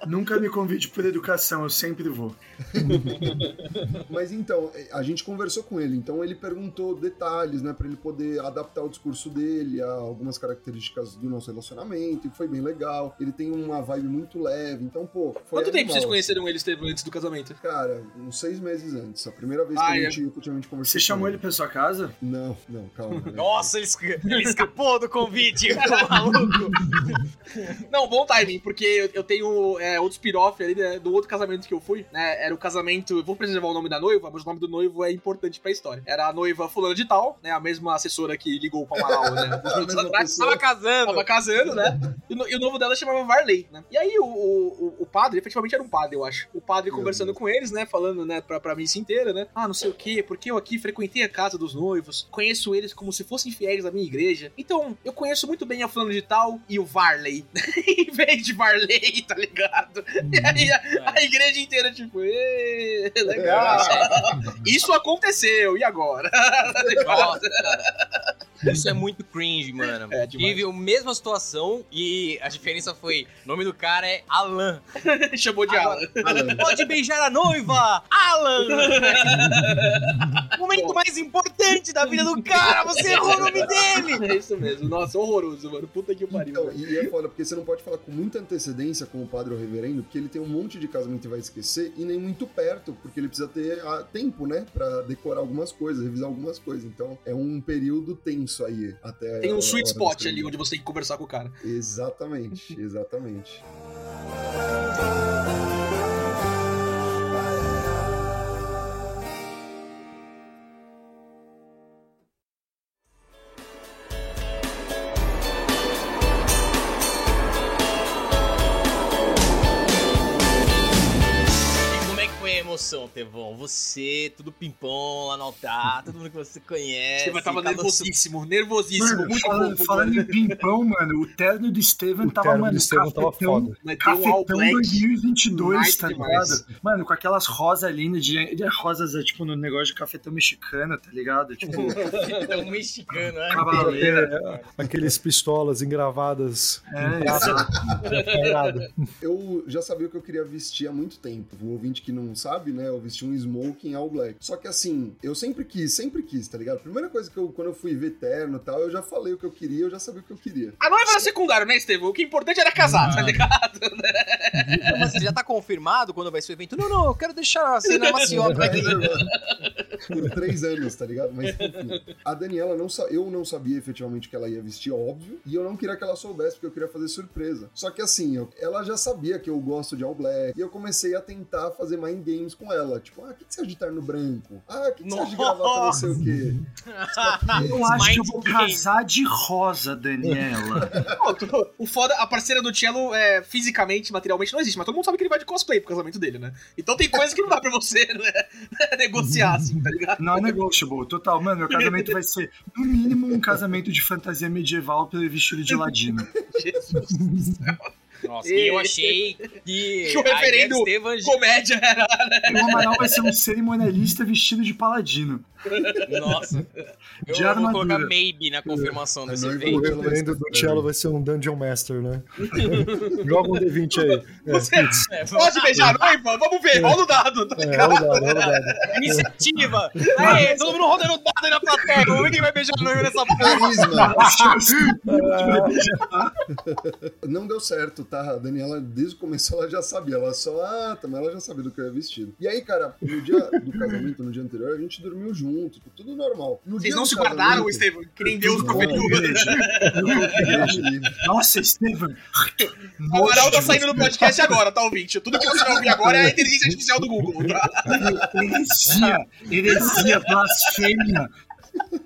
Nunca me convide por educação, eu sempre vou.
Mas então, a gente conversou com ele, então ele perguntou detalhes, né, Pra ele poder adaptar o discurso dele a algumas características do nosso relacionamento, e foi bem legal. Ele tem uma vibe muito leve, então, pô, foi
Quanto tempo
animal,
vocês
assim.
conheceram ele, Estevam, antes do casamento?
Cara, uns seis meses antes. A primeira vez
Ah,
que
é.
a gente efetivamente conversou
Você
com
chamou ele pra sua casa?
Não, não, calma. né?
Nossa, ele, esca- ele escapou do convite, maluco.
Não, bom timing, porque eu, eu tenho é, outro spin-off ali né, do outro casamento que eu fui, né? Era o casamento. Vou preservar o nome da noiva, mas o nome do noivo é importante pra história. Era a noiva fulana de tal, né? A mesma assessora que ligou pro Amaral, né? atrás.
Tava casando.
Tava casando, né? E, o no- e o novo dela chamava Varley, né? E aí o, o, o padre, efetivamente era um padre, eu acho. O padre conversando com eles, né? Falando, né, pra, pra missa inteira, né? Ah, não sei o quê, porque eu aqui frequentei a casa dos noivos, conheço eles como se fossem fiéis da minha igreja. Então, eu conheço muito bem a fulano de tal e o Varley. em vez de Varley, tá ligado? E aí a, a igreja inteira, tipo, "Ê, legal. Isso aconteceu, e agora?
Isso é muito cringe, mano.
É.
Tive a mesma situação e a diferença foi: o nome do cara é Alan.
Chamou de Alan.
Alan.
Pode beijar a noiva! Alan! Momento mais importante da vida do cara, você errou o nome dele!
É isso mesmo. Nossa, horroroso, mano. Puta que pariu.
Então, e é foda, porque você não pode falar com muita antecedência com o padre reverendo, porque ele tem um monte de casamento e vai esquecer, e nem muito perto, porque ele precisa ter ah, tempo, né, pra decorar algumas coisas, revisar algumas coisas. Então, é um período tenso aí, até
Tem
a
um sweet
hora da
spot ali onde você tem que conversar com o cara.
Exatamente, exatamente.
Você, tudo pimpom lá no altar, todo mundo que você conhece.
Você vai tava
tava
nervosíssimo, nervosíssimo,
Mano,
muito
falando, falando
mano.
em pimpão, mano, o terno do Steven
O
tava,
terno
mano,
do Estevam tava
cafetão,
foda.
Cafetão
black.
2022,
nice
tá ligado? Mano, com aquelas rosas lindas, de, de rosas, é, tipo, no negócio de cafetão mexicano, tá ligado? Tipo,
É um mexicano, né?
cavaleira.
Aqueles pistolas engravadas.
É.
É.
Eu já sabia o que eu queria vestir há muito tempo. O ouvinte que não sabe, né, eu vesti um smoking all black. Só que assim, eu sempre quis, sempre quis, tá ligado? Primeira coisa que eu, quando eu fui ver terno e tal, eu já falei o que eu queria, eu já sabia o que eu queria.
A noiva era secundário, né, Estevão? O que é importante era casar, tá ligado?
Mas você já tá confirmado quando vai ser o evento? Não, não, eu quero deixar a cena maciota aqui.
Por três anos, tá ligado? Mas enfim. A Daniela não sa... eu não sabia efetivamente que ela ia vestir, óbvio. E eu não queria que ela soubesse, porque eu queria fazer surpresa. Só que assim, eu- ela já sabia que eu gosto de All Black. E eu comecei a tentar fazer mind games com ela. Tipo, ah, o que, que você acha de terno branco? Ah, que, que você acha de gravata não sei o quê?
Eu acho que eu vou
Mind game.
casar de rosa, Daniela.
O foda, a parceira do Cello, é, fisicamente, materialmente, não existe, mas todo mundo sabe que ele vai de cosplay pro casamento dele, né? Então tem coisa que não dá pra você né, negociar, assim, tá ligado?
Não é negotiable, total. Mano, meu casamento vai ser, no mínimo, um casamento de fantasia medieval pelo vestido de ladino.
Jesus do céu.
Nossa, e eu achei que.
Que o
a ideia
reverendo
do Estevam
Comédia era.
O Amaral vai ser um cerimonialista vestido de paladino.
Nossa. Eu
De
vou
armadura.
colocar maybe na confirmação
A
desse evento.
O reverendo do cello vai ser um Dungeon Master, né? Joga um D20 aí. É,
Você-.
É,
Pode beijar a noiva? Vamos ver, rola o dado. Tá
É, rola o dado, rola o dado.
Iniciativa! Aê, todo mundo rodando dado aí na plateia. Vamos ver quem vai beijar a noiva nessa porra.
Carisma! Não deu certo, tá? A Daniela, desde o começo, ela já sabia. Ela só, ah, também ela já sabia do que eu ia vestido. E aí, cara, no dia do casamento, no dia anterior, a gente dormiu junto, tipo, tudo normal. No
Vocês não se guardaram, Estevão? Que nem Deus
livre.
Nossa, Estevam.
O Amaral tá saindo do podcast agora, tá ouvinte? Tudo que você vai ouvir agora é a inteligência artificial do Google, tá?
Heresia, heresia, blasfêmia.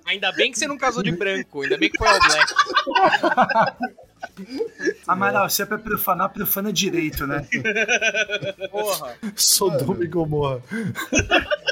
Ainda bem que você não casou de branco. Ainda bem que foi ao black.
Amaral, se é pra profanar, profana direito, né?
Porra.
Sodoma e Gomorra.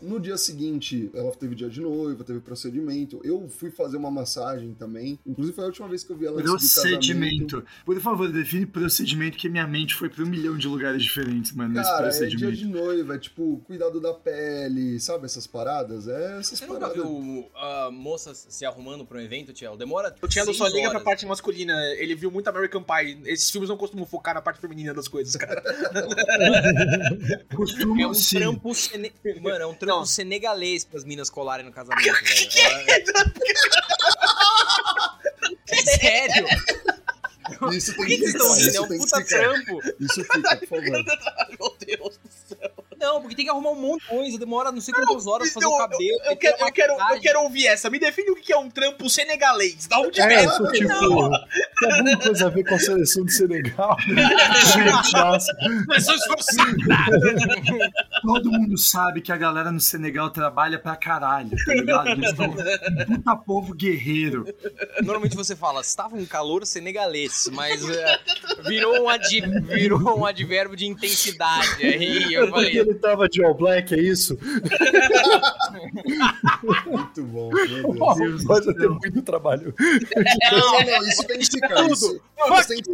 No dia seguinte, ela teve dia de noiva, teve procedimento. Eu fui fazer uma massagem também. Inclusive, foi a última vez que eu vi ela.
Procedimento. Por favor, define procedimento, que minha mente foi pra um milhão de lugares diferentes, mano, nesse
Cara, é dia
procedimento.
de noiva, é tipo, cuidado da pele, sabe essas paradas? É essas
Você nunca
paradas.
viu a moça se arrumando pra um evento, Tiel? Demora
O
seis
só liga pra parte masculina. Ele viu muito American Pie. Esses filmes não costumam focar na parte feminina das coisas, cara.
É um
sim.
trampo sene... Mano, é um trampo
Não.
senegalês pras minas colarem no casamento, velho. É sério?
Isso tem
que
que
vocês estão
ficar,
rindo? É
isso
um
tem que
puta trampo.
Isso fica, por favor.
Meu Deus do céu.
Não, porque tem que arrumar um monte de coisa. Demora não sei quantas horas pra fazer o
Eu-
cabelo.
Eu,
que
quero, eu, quero, eu quero ouvir essa. Me define o que é um trampo senegalês. Da onde
É, isso, tipo, tem alguma coisa a ver com a seleção de Senegal? Nossa,
Pessoa esforçada.
Todo mundo sabe que a galera no Senegal trabalha pra caralho, tá ligado? Eles um puta povo guerreiro.
Normalmente você fala, estava um calor senegalês, mas é, virou, um ad- virou um advérbio de intensidade. Aí eu falei,
ele tava de All Black, é isso?
Muito bom, meu Deus.
Mas eu tenho muito trabalho.
Não, não, isso tem que ficar. Isso,
Não,
tem que.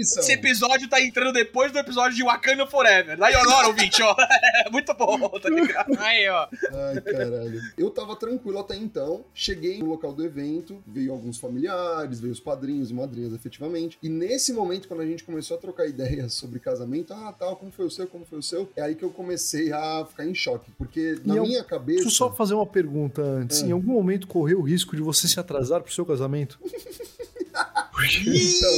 Esse episódio tá entrando depois do episódio de Wakanda Forever. Daí hora, ouvinte, ó. Muito bom, tá ligado?
aí ó,
Ai, caralho. Eu tava tranquilo até então. Cheguei no local do evento, veio alguns familiares, veio os padrinhos e madrinhas, efetivamente. E nesse momento, quando a gente começou a trocar ideias sobre casamento, ah, tal, como foi o seu, como foi o seu, é aí que eu comecei a ficar em choque. Porque na
E eu-
minha cabeça.
Deixa eu só fazer uma pergunta antes.
É.
Em algum momento correu o risco de você se atrasar pro seu casamento?
Então,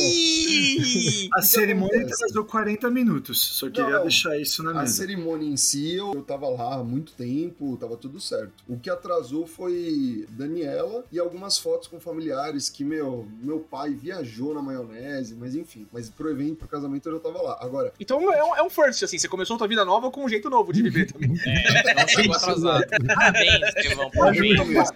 A cerimônia atrasou 40 minutos. Só queria
não.
deixar isso na
A
mesa.
cerimônia em si, eu, eu tava lá há muito tempo, tava tudo certo. O que atrasou foi Daniela e algumas fotos com familiares que, meu, meu pai viajou na maionese, mas enfim. Mas pro evento, pro casamento, eu já tava lá. Agora,
Então é um, é um first, assim. Você começou tua vida nova com um jeito novo de viver também.
não chegou atrasado. Parabéns, Estevão, parabéns.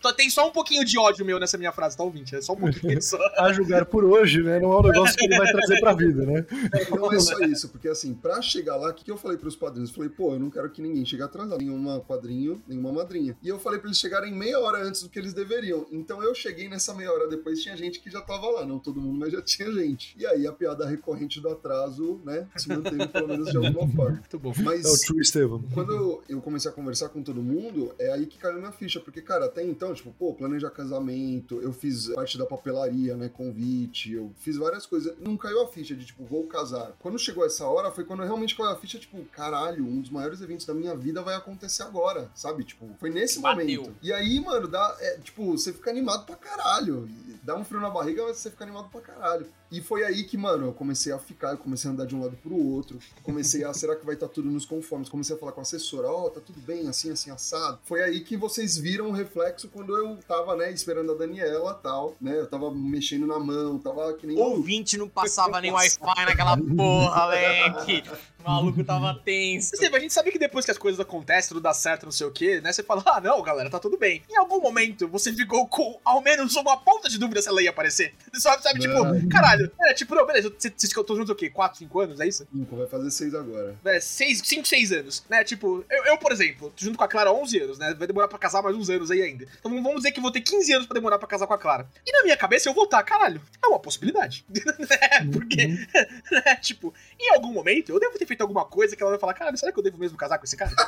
Só tem só um pouquinho de ódio meu nessa minha frase, tá ouvinte? É só um pouquinho só.
A julgar por hoje, né? Não é um negócio que ele vai trazer pra vida, né?
não é só isso, porque assim, pra chegar lá, o que, que eu falei pros padrinhos? Eu falei, pô, eu não quero que ninguém chegue atrasado, nenhuma padrinho, nenhuma madrinha. E eu falei pra eles chegarem meia hora antes do que eles deveriam. Então eu cheguei nessa meia hora depois, tinha gente que já tava lá, não todo mundo, mas já tinha gente. E aí a piada recorrente do atraso, né, se manteve pelo menos de alguma forma.
Muito bom.
Mas
É o True Estevam.
quando eu, eu comecei a conversar com todo mundo, é aí que caiu minha ficha. Porque, cara, até então, tipo, pô, planejar casamento, eu fiz parte da papelaria, né? Convite, eu fiz várias coisas. Não caiu a ficha de, tipo, vou casar. Quando chegou essa hora, foi quando realmente caiu a ficha, tipo, caralho, um dos maiores eventos da minha vida vai acontecer agora, sabe? Tipo, foi nesse
Bateu.
momento. E aí, mano, dá, é, tipo, você fica animado pra caralho. Dá um frio na barriga, mas você fica animado pra caralho. E foi aí que, mano, eu comecei a ficar, eu comecei a andar de um lado pro outro. Comecei a, será que vai estar tudo nos conformes? Comecei a falar com a assessora, ó, tá tudo bem, assim, assim, assado. Foi aí que vocês viram o reflexo quando eu tava, né, esperando a Daniela tal, né? Eu tava mexendo na mão, tava que nem.
Ouvinte não passava nem Wi-Fi naquela porra, Leque. O maluco tava tenso.
Steve, a gente sabe que depois que as coisas acontecem, tudo dá certo, não sei o quê, né? Você fala, ah, não, galera, tá tudo bem. Em algum momento, você ficou com ao menos uma ponta de dúvida se ela ia aparecer. Você sabe, sabe tipo, caralho, é, tipo, não, beleza, vocês estão juntos o quê? 4, 5 anos, é isso?
Cinco, vai fazer seis agora.
É, 5, 6 anos, né? Tipo, eu, eu, por exemplo, tô junto com a Clara há 11 anos, né? Vai demorar pra casar mais uns anos aí ainda. Então vamos dizer que vou ter 15 anos pra demorar pra casar com a Clara. E na minha cabeça eu vou estar, caralho, é uma possibilidade. né? Porque, né? Tipo, em algum momento eu devo ter feito alguma coisa que ela vai falar, caralho, será que eu devo mesmo casar com esse cara?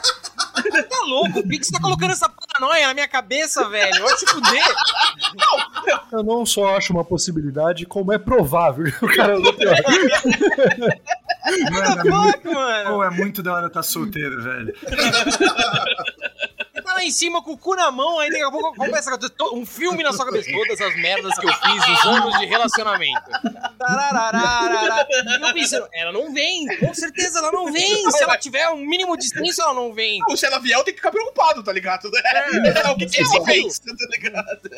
Tá louco? Por que você tá colocando essa paranoia na minha cabeça, velho? Vai te fuder.
Eu não só acho uma possibilidade, como é provável. O cara não pior.
Mano, é muito,
Fuck, mano.
pô, é muito da hora estar solteiro, velho.
Lá em cima com o cu na mão, aí daqui a pouco começa um filme na sua cabeça. Todas as merdas que eu fiz nos anos de relacionamento. E eu pensando, ela não vem, com certeza ela não vem. Se ela tiver um mínimo de distância, ela não vem.
Ou se ela vier, eu tenho que ficar preocupado, tá ligado? É, o que, que
É,
ela fez, tá ligado?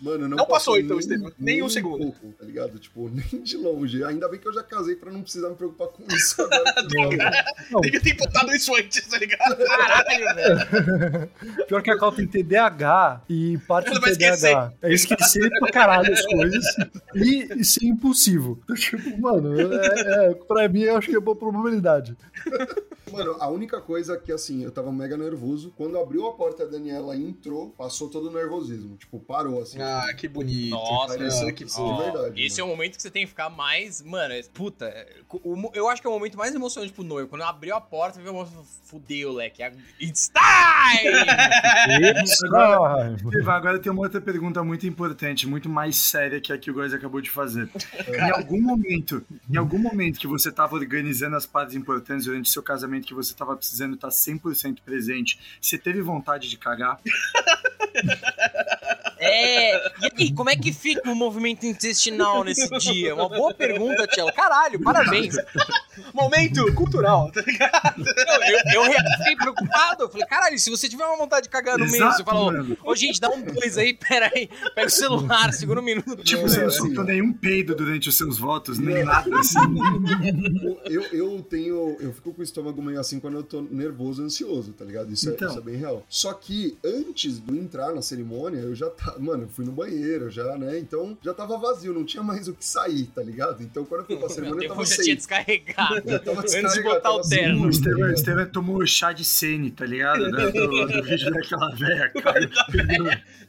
Mano, não,
Não passou, então,
nem,
Estevam. Nem um segundo.
pouco, tá ligado? Tipo, nem de longe. Ainda bem que eu já casei pra não precisar me preocupar com isso agora.
Não,
Devia ter botado isso antes, tá ligado?
Caralho, velho.
pior que a Cal tem TDAH e parte do
vai
TDAH é esquecer pra caralho as coisas e, e ser impulsivo. Então, tipo, mano, é, é, pra mim eu acho que é boa probabilidade.
Mano, a única coisa que, assim, eu tava mega nervoso. Quando abriu a porta, a Daniela entrou, passou todo o nervosismo. Tipo, parou, assim.
Ah, que bonito.
Nossa,
Pareceu que de verdade.
Esse é
mano.
o momento que você tem que ficar mais. Mano, é- puta. é- eu acho que é o momento mais emocionante pro noivo. Quando abriu a porta, viu o moço. Fudeu, leque. é- It's time!
Isso, ah,
Estevam, agora tem uma outra pergunta muito importante, muito mais séria que a que o Góis acabou de fazer. Em algum momento, em algum momento que você estava organizando as partes importantes durante o seu casamento, que você estava precisando estar 100% presente, você teve vontade de cagar?
É. E aí, como é que fica o movimento intestinal nesse dia? Uma boa pergunta, Tchelo. Caralho, parabéns.
Momento cultural, tá ligado?
Eu, eu, eu fiquei preocupado. Eu falei, caralho, se você tiver uma vontade de cagar no meio, você fala, ô, gente, dá um dois aí, pera aí. Pega o celular, segura um minuto.
Tipo, você não
assim,
soltou nenhum peido durante os seus votos, nem
Não.
nada assim.
Eu, eu tenho. Eu fico com o estômago meio assim quando eu tô nervoso, ansioso, tá ligado? Isso,
Então.
é, isso é bem real. Só que antes de eu entrar na cerimônia, eu já tava. Mano, eu fui no banheiro já, né? Então já tava vazio, não tinha mais o que sair, tá ligado? Então quando eu fui pra cerimônia, eu tava
já tinha descarregado.
Tava
Antes de botar o terno.
O Estevam, Estevam tomou chá de sene, tá ligado? Do, do- do vídeo daquela velha, cara.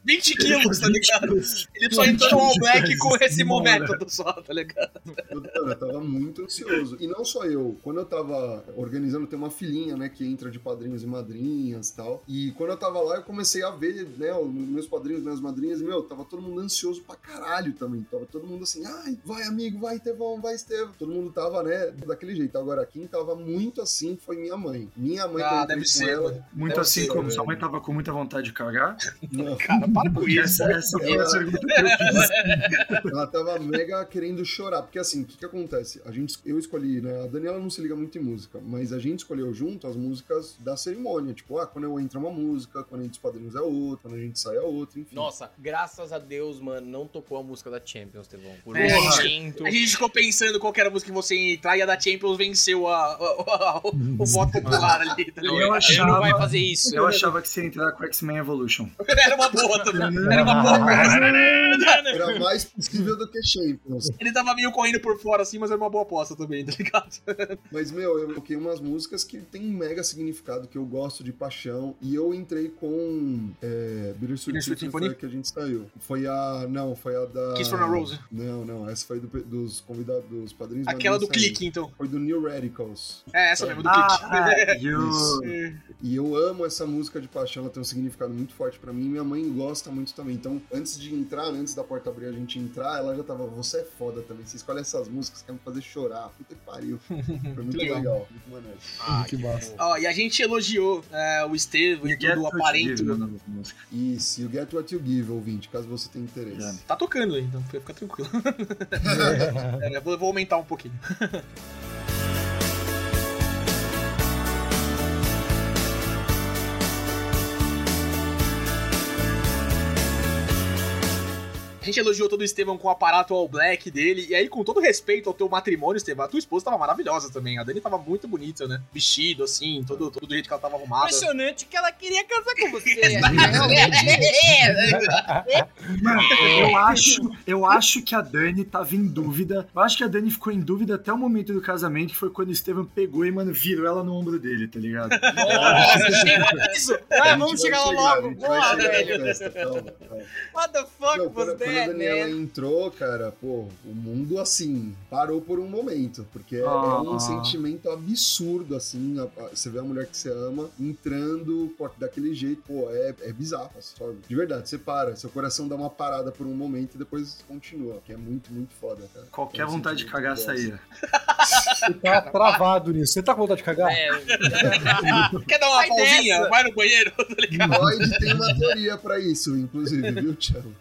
20 quilos, tá ligado? Ele só entrou no All Black com esse método só, tá ligado?
Eu, eu tava muito ansioso. E não só eu. Quando eu tava organizando, tem uma filhinha, né, que entra de padrinhos e madrinhas e tal. E quando eu tava lá, eu comecei a ver, né, os meus padrinhos, minhas madrinhas, e, meu, tava todo mundo ansioso pra caralho também. Tava todo mundo assim, ai, vai amigo, vai Tevão, vai Estevão. Todo mundo tava, né, daquele jeito. Agora, quem tava muito assim foi minha mãe. Minha mãe,
Ah, deve ser,
ela,
mano.
Muito
Deve
assim
ser,
como
velho.
sua mãe tava com muita vontade de cagar.
não,
Cara, para com isso.
Essa, essa foi a pergunta que eu fiz.
Ela tava mega querendo chorar, porque assim, o que que acontece? A gente, eu escolhi, né? A Daniela não se liga muito em música, mas a gente escolheu junto as músicas da cerimônia. Tipo, ah, quando eu entro é uma música, quando a gente os padrinhos é outra, quando a gente sai é outra, enfim.
Nossa, graças a Deus, mano, não tocou a música da Champions, Tevão. Por
É,
um
a gente-. A gente ficou pensando qual que era a música que você ia entrar e a da Champions venceu a, a- a- o, o voto popular ali, tá?
Eu
ele
achava-
não vai fazer isso.
Eu achava que você ia entrar com X-Men Evolution.
Era uma boa também. Era uma boa.
Era mais possível do que Champions.
Ele tava meio correndo por fora assim, mas era uma boa aposta também, tá ligado?
Mas, meu, eu coloquei umas músicas que tem um mega significado, que eu gosto de paixão. E eu entrei com é, Bittersweet Symphony, foi
Symphony?
a que a gente saiu. Foi a. Não, foi a da.
Kiss from a Rose.
Não, não. Essa foi do- dos convidados, dos padrinhos.
Aquela do clique, então.
Foi do New Radicals.
É, essa mesmo, do
Ah,
clique.
e o...
E eu amo essa música de paixão, ela tem um significado muito forte pra mim. Minha mãe gosta muito também. Então, antes de entrar, né, antes da porta abrir a gente entrar, ela já tava, você é foda também. Você escolhe essas músicas, quer me fazer chorar. Puta que pariu. Foi muito
legal.
legal. muito maneiro.
Ah,
que massa.
Ó, e a gente elogiou é, o Estevam e tudo o aparente.
Give, música.
Isso, you get what you give, ouvinte, caso você tenha interesse.
É.
Tá tocando aí, então fica tranquilo. É, vou, vou aumentar um pouquinho. Gente elogiou todo o Estevão com o aparato all black dele. E aí, com todo respeito ao teu matrimônio, Estevão, a tua esposa tava maravilhosa também. A Dani tava muito bonita, né? Vestido, assim, todo, todo do jeito que ela tava arrumada.
Impressionante que ela queria casar com você.
Mano, eu acho, eu acho que a Dani tava em dúvida. Eu acho que a Dani ficou em dúvida até o momento do casamento, que foi quando o Estevam pegou e, mano, virou ela no ombro dele, tá ligado?
Nossa, chega isso. Ah, vamos chegar lá logo. What the fuck was
quando a
that,
Daniela
man?
entrou, cara, pô, o mundo assim parou por um momento, porque é- é
Ah.
um sentimento absurdo, assim. a- a- você vê a mulher que você ama entrando pô, daquele jeito, pô, é, é bizarro, sabe? De verdade, você para, seu coração dá uma parada por um momento e depois continua, que é muito, muito foda, cara.
Qualquer
É um
vontade de cagar saía.
Você tá travado nisso. Você tá com vontade de cagar?
É,
Quer dar uma
Vai
pausinha?
dessa.
Vai no banheiro, tá ligado?
Freud tem uma teoria pra isso, inclusive, viu, Thiago?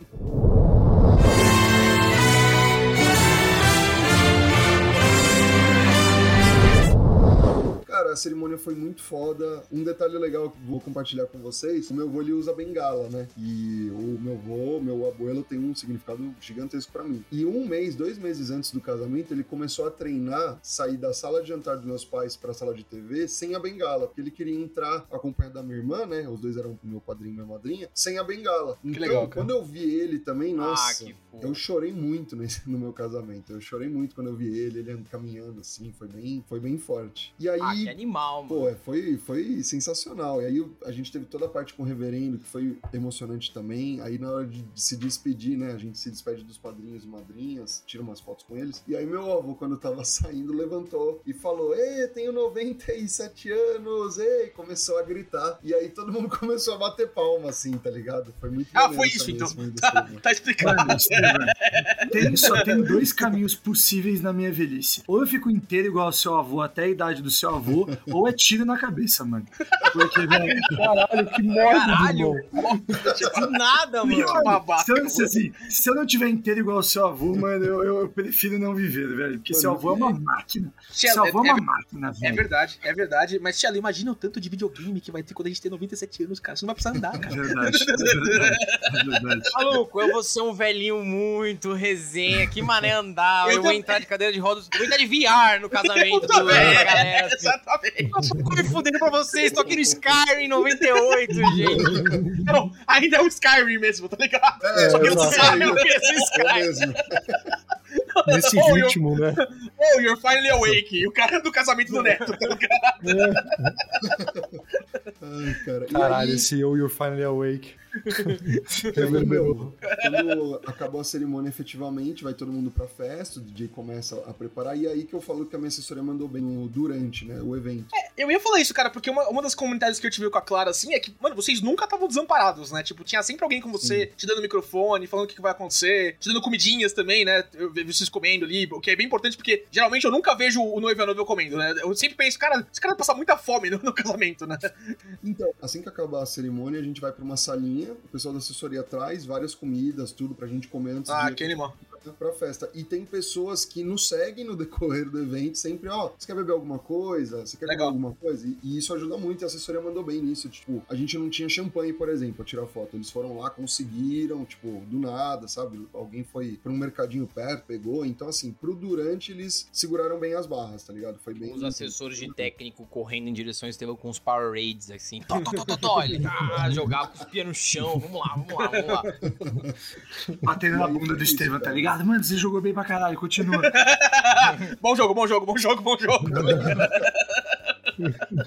Cara, a cerimônia foi muito foda. Um detalhe legal que vou compartilhar com vocês: o meu avô ele usa bengala, né? E o meu avô, meu abuelo, tem um significado gigantesco pra mim. E um mês, dois meses antes do casamento, ele começou a treinar, sair da sala de jantar dos meus pais pra sala de TV sem a bengala, porque ele queria entrar acompanhado da minha irmã, né? Os dois eram meu padrinho e minha madrinha, sem a bengala. Então,
legal, cara.
quando eu vi ele também, nossa,
ah, que fofo.
eu chorei muito nesse- no meu casamento. Eu chorei muito quando eu vi ele, ele caminhando assim, foi bem, foi bem forte. E aí,
Ah, que animal, mano.
Pô, é, foi, foi sensacional. E aí a gente teve toda a parte com o reverendo, que foi emocionante também. Aí na hora de, se despedir, né? A gente se despede dos padrinhos e madrinhas, tira umas fotos com eles. E aí meu avô, quando tava saindo, levantou e falou: Ei, tenho 97 anos! Ei! Começou a gritar. E aí todo mundo começou a bater palma, assim, tá ligado? Foi muito
Ah, foi isso, então. Tá, tá explicado.
Mano, tem, só tem dois caminhos possíveis na minha velhice. Ou eu fico inteiro igual ao seu avô até a idade do seu avô, ou é tiro na cabeça, mano. Porque, velho,
Caralho, que mórbido,
Caralho!
irmão.
Do nada, mano.
Que babaca.
se eu, se, assim, se eu não tiver inteiro igual ao seu avô, mano, eu, eu- eu prefiro não viver, velho. Porque seu avô é uma máquina.
Tia,
Seu avô é
é-
uma máquina,
É
velho.
verdade, é verdade. Mas, Tia, imagina o tanto de videogame que vai ter quando a gente ter 97 anos, cara. Você não vai precisar andar,
É
cara.
verdade, é verdade, é verdade.
Maluco, eu vou ser um velhinho muito resenha. Que mané andar. Eu,
Eu
vou entrar de cadeira de rodas. Vou entrar de VR no casamento do, da
também.
galera. Assim.
Exatamente.
Tô me fudendo pra vocês. Tô aqui no Skyrim 98, gente.
Não, ainda é o Skyrim mesmo, tá ligado?
É,
Só que eu não sabe o
É
Skyrim.
mesmo.
Nesse
Oh, eu-
ritmo, né?
Oh, you're finally awake. E o cara do casamento do neto, tá ligado?
Ai, cara.
Caralho,
aí-
esse Oh You're Finally Awake.
Quando, meu, quando acabou a cerimônia efetivamente, vai todo mundo pra festa, o DJ começa a preparar, e aí que eu falo que a minha assessoria mandou bem no, durante, né, o evento.
Eu ia falar isso, cara, porque uma, uma das comunidades que eu tive com a Clara, assim, é que, mano, vocês nunca estavam desamparados, né? Tipo, tinha sempre alguém com você, te dando microfone, falando o que, que vai acontecer, te dando comidinhas também, né? Eu vejo vocês comendo ali, o que é bem importante, porque geralmente eu nunca vejo o noivo e a noiva comendo, né? Eu sempre penso, cara, esse cara vai passar muita fome no, no casamento, né?
Então, assim que acabar a cerimônia, a gente vai pra uma salinha, o pessoal da assessoria traz várias comidas, tudo pra gente comer antes
Ah,
de
que animal.
Pra festa. E tem pessoas que nos seguem no decorrer do evento, sempre, ó, você quer beber alguma coisa? Você quer
Legal.
comer alguma coisa? E, e isso ajuda muito, e a assessoria mandou bem nisso. Tipo, a gente não tinha champanhe, por exemplo, pra tirar foto. Eles foram lá, conseguiram, tipo, do nada, sabe? Alguém foi pra um mercadinho perto, pegou. Então, assim, pro durante, eles seguraram bem as barras, tá ligado? Foi bem.
Os assessores de técnico correndo em direção ao Estevão com os Power Raids, assim. Tó, tó, tó, tó, tó. Ele ah, jogava, cuspia no chão. Vamos lá, vamos lá, vamos lá.
Batendo na bunda do Estevam, tá ligado? Mano, você jogou bem pra caralho, continua.
bom jogo, bom jogo, bom jogo, bom jogo.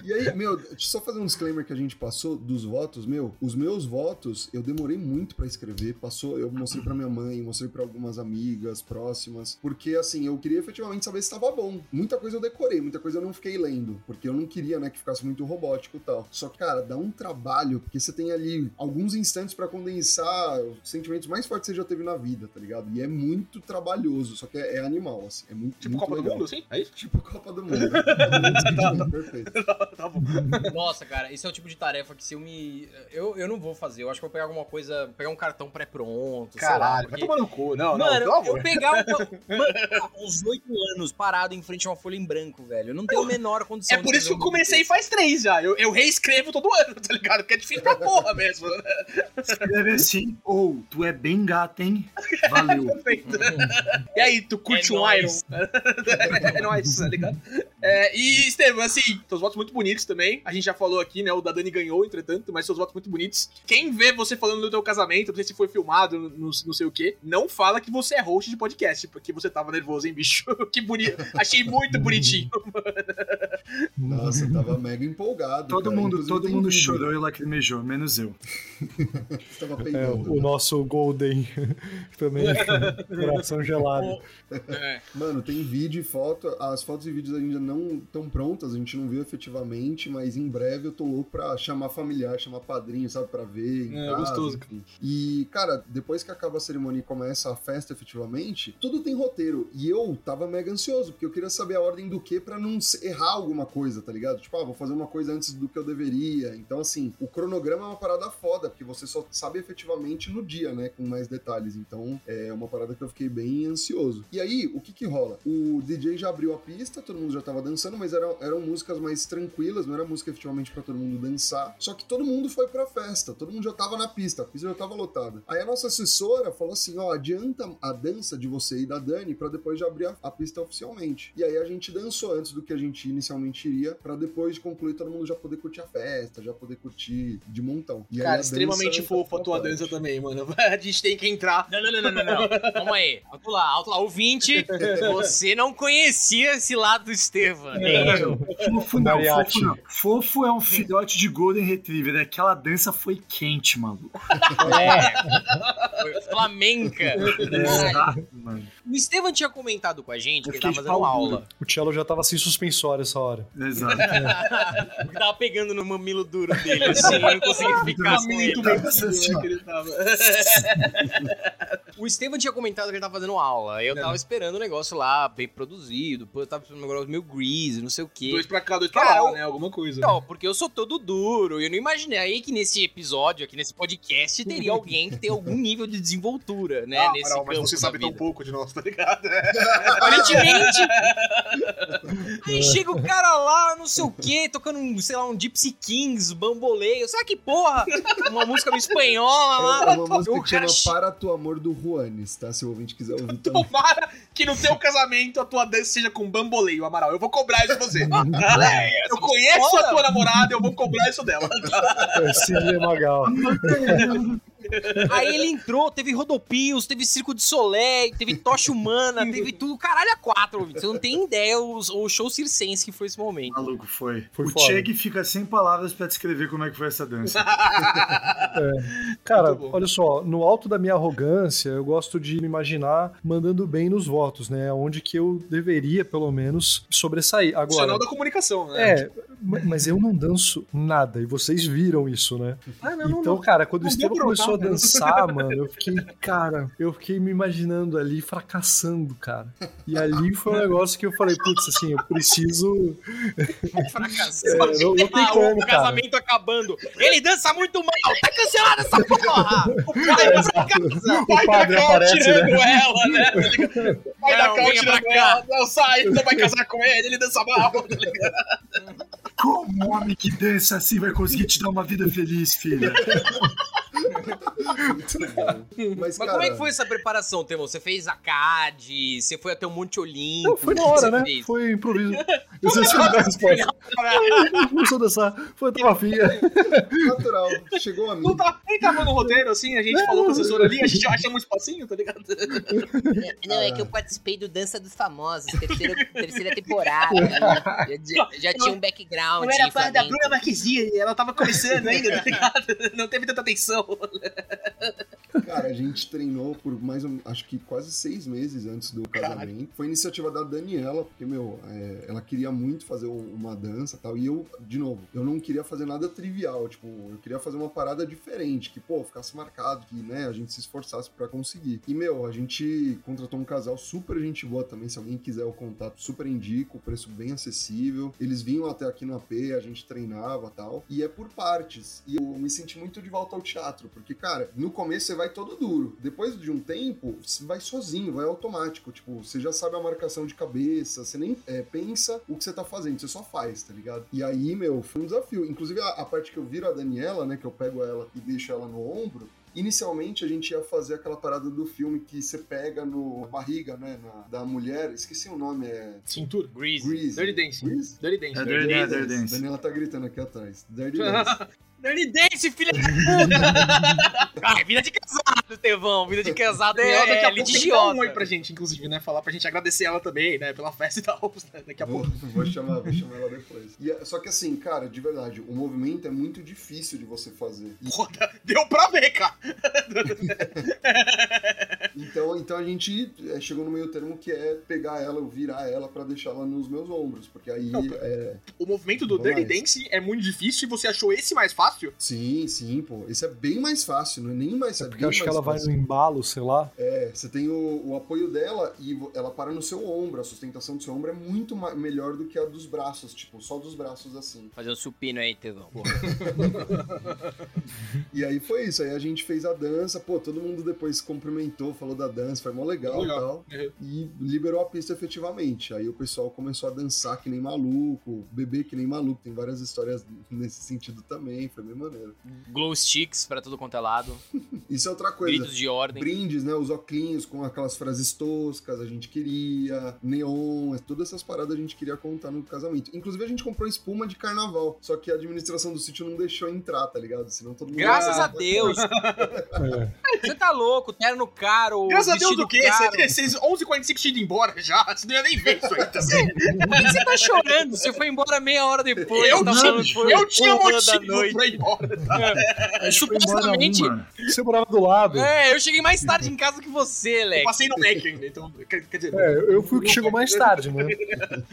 E aí, meu, deixa eu só fazer um disclaimer que a gente passou dos votos, meu. Os meus votos, eu demorei muito pra escrever. Passou, eu mostrei pra minha mãe, mostrei pra algumas amigas próximas, porque assim, eu queria efetivamente saber se tava bom. Muita coisa eu decorei, muita coisa eu não fiquei lendo, porque eu não queria, né, que ficasse muito robótico e tal. Só que, cara, dá um trabalho, porque você tem ali alguns instantes pra condensar os sentimentos mais fortes que você já teve na vida, tá ligado? E é muito trabalhoso, só que é, é animal, assim. É muito,
Tipo
muito
Copa do
legal.
Mundo, assim? É isso?
Tipo Copa do Mundo. Perfeito.
Tá bom.
Nossa, cara, esse é o tipo de tarefa que se eu me. Eu, eu não vou fazer. Eu acho que eu vou pegar alguma coisa. Pegar um cartão pré-pronto. sei lá,
Caralho, vai
porque-
tomar no cu. Não, não,
Mano,
pelo
eu, pegar mano, uns oito anos parado em frente a uma folha em branco, velho. Eu não tenho a menor condição
É por
de
isso que eu comecei
desse.
faz três já. Eu, eu reescrevo todo ano, tá ligado? Porque é difícil pra porra mesmo. né?
Escreve assim, ou tu é bem gato, hein? Valeu.
E aí, tu curte
É
um
nóis.
Iron? é nóis, tá ligado? É, e, Estevam, assim, seus votos muito bonitos também. A gente já falou aqui, né? O da Dani ganhou, entretanto, mas seus votos muito bonitos. Quem vê você falando do teu casamento, não sei se foi filmado, não, não sei o quê, não fala que você é host de podcast, porque você tava nervoso, hein, bicho? que bonito. Achei muito bonitinho.
Nossa, eu tava mega empolgado.
Todo
cara.
mundo,
Inclusive,
todo mundo
vídeo.
chorou e lacrimejou, menos eu.
Você tava
É,
peidando.
o
né?
nosso Golden também. Coração gelado.
É.
Mano, tem vídeo e foto. As fotos e vídeos ainda não estão prontas, a gente não viu efetivamente, mas em breve eu tô louco pra chamar familiar, chamar padrinho, sabe, pra ver. Em
É,
casa,
gostoso.
enfim. E, cara, depois que acaba a cerimônia e começa a festa efetivamente, tudo tem roteiro. E eu tava mega ansioso, porque eu queria saber a ordem do que pra não errar alguma coisa, tá ligado? Tipo, ah, vou fazer uma coisa antes do que eu deveria. Então, assim, o cronograma é uma parada foda, porque você só sabe efetivamente no dia, né? Com mais detalhes. Então, é uma parada que eu fiquei bem ansioso. E aí, o que que rola? O DJ já abriu a pista, todo mundo já tava dançando, mas eram, eram músicas mais tranquilas, não era música efetivamente pra todo mundo dançar. Só que todo mundo foi pra festa, todo mundo já tava na pista, a pista já tava lotada. Aí a nossa assessora falou assim: ó, adianta a dança de você e da Dani pra depois de abrir a, a pista oficialmente. E aí a gente dançou antes do que a gente inicialmente iria, pra depois de concluir todo mundo já poder curtir a festa, já poder curtir de montão. E aí a
Cara, extremamente fofo a tua dança também, mano. A gente tem que entrar.
Não, não, não, não, não, não. Calma aí. Alto lá, alto lá. Ouvinte, você não conhecia esse lado do Estevam.
É.
Fofo não, fofo não. Fofo é um filhote de Golden Retriever. Aquela dança foi quente, maluco.
Foi flamenca.
Exato, mano.
O Estevam tinha comentado com a gente que
Eu
ele tava fazendo
duro.
aula.
O cello já tava sem suspensório essa hora.
Exato.
Porque tava pegando no mamilo duro dele, assim, eu não conseguia ficar com ele.
Que ele tava.
O Estevam tinha comentado que ele tava fazendo aula. Eu tava esperando o negócio lá, bem produzido. Eu tava esperando um negócio meio greasy, não sei o quê.
Dois pra cá,
Cara,
lá,
eu-
né? Alguma coisa.
Não, porque eu sou todo duro. E eu não imaginei aí que nesse episódio, aqui nesse podcast, teria alguém que tem algum nível de desenvoltura, né?
Ah,
nesse
Amaral, mas você sabe tão
vida.
pouco de nós, tá ligado?
Aparentemente. Aí chega o cara lá, não sei o quê, tocando um, sei lá, um Gypsy Kings, bamboleio, sabe que porra? Uma música no espanhola lá.
É uma música
o
que
cara
chama Para Tu Amor do Juanes, tá? Se o ouvinte quiser ouvir também.
Tomara que no teu casamento a tua dança seja com bamboleio, Amaral. Eu vou cobrar isso de você.
É,
eu conheço a tua namorada, eu vou cobrar isso dela.
É, Sidney Magal.
Aí ele entrou, teve rodopios, teve circo de solé, teve tocha humana, teve tudo, caralho, a quatro. ouvinte. Você não tem ideia o, o show circense que foi esse momento.
Maluco, foi.
Foi
o
foda.
Cheg fica sem palavras pra descrever como é que foi essa dança.
Cara,
Muito bom.
olha só, no alto da minha arrogância, eu gosto de me imaginar mandando bem nos votos, né? Onde que eu deveria, pelo menos, sobressair. Agora,
Profissional da comunicação, né?
é, ma- mas eu não danço nada, e vocês viram isso, né?
Ah, não, não,
Então,
não.
cara, quando o
Não
Estevam
pra
começou a
né?
dançar, mano, eu fiquei, cara, eu fiquei me imaginando ali fracassando, cara. E ali foi um negócio que eu falei, putz, assim, eu preciso.
Fracassado.
É, não, não tem
Ah,
como,
o
cara.
casamento acabando. Ele dança muito mal, tá cancelada essa porra! O pai vai pra casa.
O padre
Cal
aparece,
tirando
né?
ela, né? Pai da Cal tirando ela. Não, sai, não vai casar com ele, ele dança mal. tá ligado?
Como um homem que dança assim vai conseguir te dar uma vida feliz, filha?
Muito bom. Mas,
Mas
cara,
como é que foi essa preparação, Temo? Você fez a CAD, você foi até o Monte Olimpo.
Não, foi na
o
hora, né?
fez?
Foi improviso. Eu sei se dá a resposta. Não começou a dançar. Foi, tava afim.
natural. Chegou a mim.
Não tá, nem tava no roteiro, assim, a gente falou com a assessora ali, a gente achamos um espacinho, tá ligado?
Não, é que eu participei do Dança dos Famosos, terceira, terceira temporada. né? Já, já tinha um background.
Não era parte da. Bruna Marquezine, ela tava começando ainda, tá ligado? Não teve tanta atenção.
Cara, a gente treinou por mais, um, acho que quase seis meses antes do casamento. Foi iniciativa da Daniela, porque, meu, é, ela queria muito fazer um- uma dança e tal. E eu, de novo, eu não queria fazer nada trivial. Tipo, eu queria fazer uma parada diferente, que, pô, ficasse marcado, que, né, a gente se esforçasse pra conseguir. E, meu, a gente contratou um casal super gente boa também. Se alguém quiser o contato, super indico, preço bem acessível. Eles vinham até aqui no AP, a gente treinava tal. E é por partes. E eu me senti muito de volta ao teatro, porque, cara, no começo você vai todo duro. Depois de um tempo, você vai sozinho, vai automático. Tipo, você já sabe a marcação de cabeça, você nem é, pensa o que você tá fazendo, você só faz, tá ligado? E aí, meu, foi um desafio. Inclusive, a, a parte que eu viro a Daniela, né, que eu pego ela e deixo ela no ombro, Inicialmente a gente ia fazer aquela parada do filme que você pega no na barriga, né, na- da mulher, esqueci o nome, é
Cintura.
Greasy.
Grease.
Dirty Dancing.
Grease?
Dirty Dancing.
É Dirty Dance, Dirty Dance.
Daniela tá gritando aqui atrás. Dirty Dance.
Dance, filha da puta! Ai, vida de casado, Tevão. Vida de casado é,
daqui
é
a dar
litigiosa.
um oi pra gente, inclusive, né? Falar pra gente agradecer ela também, né? Pela festa e tal. né, Daqui a
Vou,
pouco.
vou chamar, vou chamar ela depois. E é- só que assim, cara, de verdade, o movimento é muito difícil de você fazer.
Foda. Deu pra ver, cara.
então, então a gente é, chegou no meio termo que é pegar ela, eu virar ela pra deixar ela nos meus ombros, porque aí
Não,
é,
O movimento do Dirty. Dance é muito difícil e você achou esse mais fácil?
sim, sim, pô, esse é bem mais fácil, não é nem mais
É porque
bem
eu acho que ela vai
fácil.
no embalo, sei lá.
É, você tem o, o apoio dela e ela para no seu ombro, a sustentação do seu ombro é muito melhor do que a dos braços, tipo, só dos braços assim.
Fazer um supino aí, Tevão.
E aí foi isso, aí a gente fez a dança, pô, todo mundo depois cumprimentou, falou da dança, foi mó legal,
Legal.
e tal.
Uhum.
E liberou a pista efetivamente. Aí o pessoal começou a dançar que nem maluco, beber que nem maluco. Tem várias histórias nesse sentido também, foi bem maneiro.
Glow sticks pra tudo quanto é lado.
Isso é outra coisa.
Gritos de ordem.
Brindes, né? Os oclinhos com aquelas frases toscas, a gente queria, neon, todas essas paradas a gente queria contar no casamento. Inclusive, a gente comprou espuma de carnaval, só que a administração do sítio não deixou entrar, tá ligado? Senão todo mundo.
Graças
Ah,
a Deus. Você tá louco, terno caro.
Graças a Deus do quê? Vocês 11h45 tinha ido embora já. Você não ia nem ver isso aí, tá certo?
Por que você tá chorando? Você foi embora meia hora depois.
Eu
tá falando
eu tinha motivo
noite.
pra ir embora.
Foi embora
Supostamente.
Você morava do lado.
É, eu cheguei mais tarde em casa que você,
Eu
Lex.
passei no Mac ainda, então. Quer, dizer.
É, eu fui o que chegou mais tarde, né?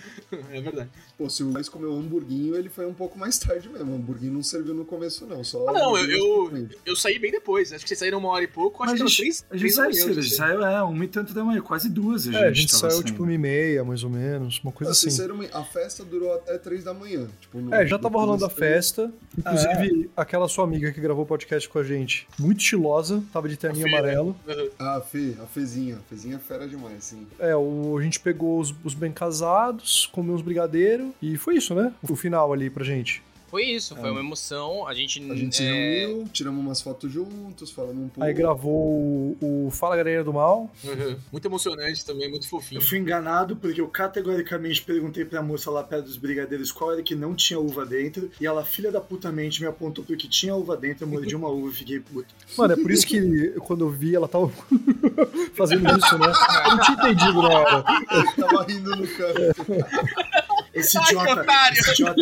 É verdade.
Pô, se o Luiz comeu hamburguinho, ele foi um pouco mais tarde mesmo. O hamburguinho não serviu no começo, não. Só
Ah, não, eu-
frente.
Eu saí bem depois. Acho que vocês saíram uma hora e pouco. Acho
Mas
que
a gente,
três,
a gente saiu cedo, a gente saiu, é, uma e tanto da manhã, quase duas a gente
É, a gente
tava
saiu
saindo.
tipo uma e meia, mais ou menos, uma coisa
Ah,
assim.
meio- a festa durou até três da manhã. Tipo, no-
É, já tava rolando a festa. Inclusive, aquela sua amiga que gravou o podcast com a gente, muito estilosa, tava de terninho
A Fê, né?
amarelo.
Ah, a Fê, a Fezinha. A Fezinha é fera demais, sim.
É, o, a gente pegou os, os bem casados, comeu uns brigadeiros e foi isso, né? O final ali pra gente.
Foi isso, foi uma emoção. A gente.
A gente se
é,
reuniu, tiramos umas fotos juntos, falamos um pouco.
Aí gravou o, o Fala Galera do Mal.
Uhum. Muito emocionante também, muito fofinho.
Eu fui enganado porque eu categoricamente perguntei pra moça lá perto dos brigadeiros qual era que não tinha uva dentro. E ela, filha da putamente, me apontou pro que tinha uva dentro. Eu mordi uma uva e fiquei puto.
Mano, é por isso que quando eu vi, ela tava fazendo isso, né? Eu não tinha entendido na hora.
Tava rindo no canto.
Esse
Ai,
idiota, esse idiota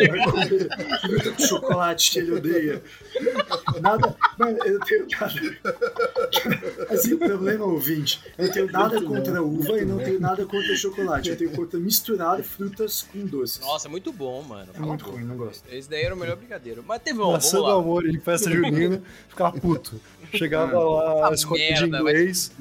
fruta com chocolate que ele odeia. Nada, mano, eu não tenho nada. Assim, o problema, ouvinte, eu não tenho nada contra uva e não tenho nada contra chocolate. Eu tenho contra misturar frutas com doces.
Nossa, é muito bom, mano.
É muito ruim, não gosto.
Esse daí era o melhor brigadeiro. Mas teve um,
Maçã
vamos lá.
amor, ele festa junina, ficava puto. Chegava lá,
Ah,
escolinha de inglês.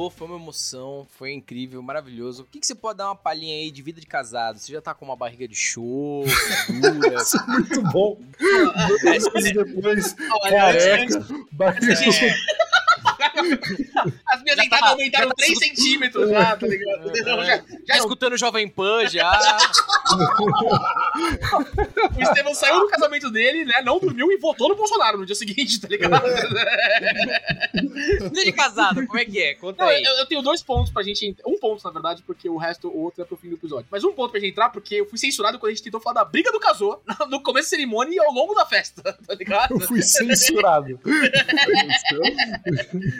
Casou, foi uma emoção, foi incrível, maravilhoso. O que, que você pode dar uma palhinha aí de vida de casado? Você já tá com uma barriga de show, dura?
Isso é muito bom.
É,
Dois meses depois,
Olha, antes-
careca, barriga.
As minhas
Já
entradas
tá-
aumentaram
tá
3 centímetros já, tá ligado? Não, já,
Já escutando Jovem Pan, já.
o Estevão saiu do casamento dele, né? Não dormiu e votou no Bolsonaro no dia seguinte, tá ligado?
Vida de casado, como é que é? Conta
Não,
aí.
eu, eu tenho dois pontos pra gente. ent- Um ponto, na verdade, porque o resto, o outro é pro fim do episódio. Mas um ponto pra gente entrar, porque eu fui censurado quando a gente tentou falar da briga do casou no começo da cerimônia e ao longo da festa, tá ligado?
Eu fui censurado.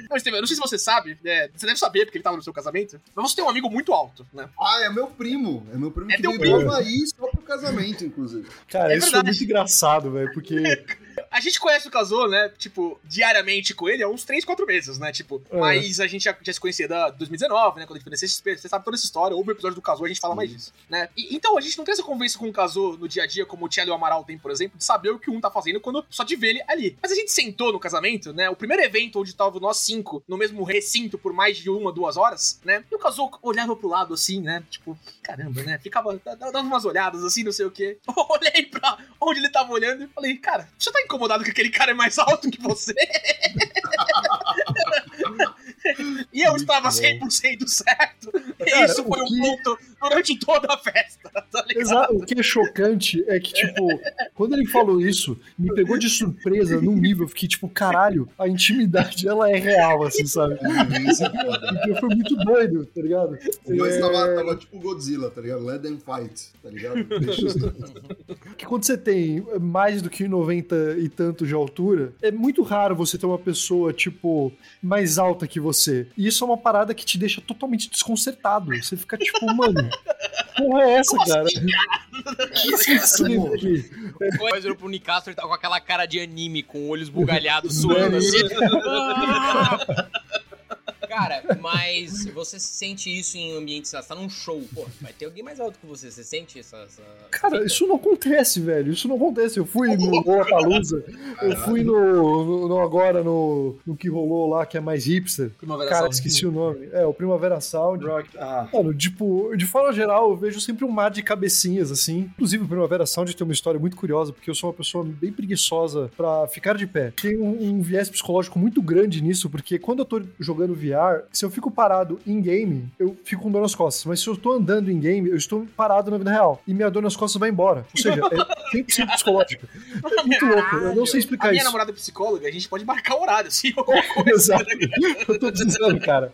Não, Estevão, eu não sei se você sabe, é, você deve saber porque ele tava no seu casamento, mas você tem um amigo muito alto, né?
Ah, é meu primo. É meu primo
É
que
teu
veio
primo.
Havaí só pro casamento, inclusive.
Cara,
É
isso foi
verdade.
muito engraçado, velho, porque
A gente conhece o Casou, né? Tipo, diariamente com ele há uns 3, 4 meses, né? Tipo,
É.
mas a gente já, já se conhecia da 2019, né? Quando a gente foi na CXP, você sabe toda essa história, houve o episódio do Casou, a gente fala mais disso, né? E- então, a gente não tem essa conversa com o Casou no dia a dia, como o Tchelo e o Amaral tem, por exemplo, de saber o que um tá fazendo quando só de ver ele ali. Mas a gente sentou no casamento, né? O primeiro evento onde tava nós cinco no mesmo recinto por mais de uma, duas horas, né? E o Casou olhava pro lado assim, né? Tipo, caramba, né? Ficava dando umas olhadas assim, não sei o quê. Olhei pra onde ele tava olhando e falei, cara, você tá incomodado que aquele cara é mais alto que você? e eu estava 100% certo. E
Cara,
isso foi
o
um
que-
ponto durante toda a festa, tá ligado?
Exato. O que é chocante é que, tipo, quando ele falou isso, me pegou de surpresa num nível, eu fiquei tipo, caralho, a intimidade ela é real, assim, sabe? Porque foi muito doido, tá ligado?
Mas
É,
tava, tava tipo Godzilla, tá ligado? Let them fight, tá ligado? Deixa os
que quando você tem mais do que 90 e tanto de altura, é muito raro você ter uma pessoa, tipo, mais alta que você. E isso é uma parada que te deixa totalmente desconcertado. Você fica tipo, mano, que porra é essa, cara? Que sentido aqui?
Depois olhou pro Nicastro e tava com aquela cara de anime, com olhos bugalhados, suando assim. Cara, mas você sente isso em ambientes, você tá num show, pô, vai ter alguém mais alto que você, você sente essa... essa
Cara,
fita?
isso não acontece, velho. Isso não acontece. Eu fui no Lollapalooza, eu fui no, no, no- agora no, no que rolou lá, que é mais hipster.
Primavera
Cara,
Sound.
esqueci o nome. É, o Primavera Sound.
Rock. Ah.
Mano, tipo, de forma geral, eu vejo sempre um mar de cabecinhas, assim. Inclusive, o Primavera Sound tem uma história muito curiosa, porque eu sou uma pessoa bem preguiçosa pra ficar de pé. Tem um, um viés psicológico muito grande nisso, porque quando eu tô jogando VR, se eu fico parado em game, eu fico com dor nas costas. Mas se eu tô andando em game, eu estou parado na vida real. E minha dor nas costas vai embora. Ou seja, é 100% psicológica. É muito louco. Eu não sei
A
explicar
minha
isso.
namorada é psicóloga, a gente pode marcar o horário, assim, coisa.
Exato. Eu tô precisando, cara.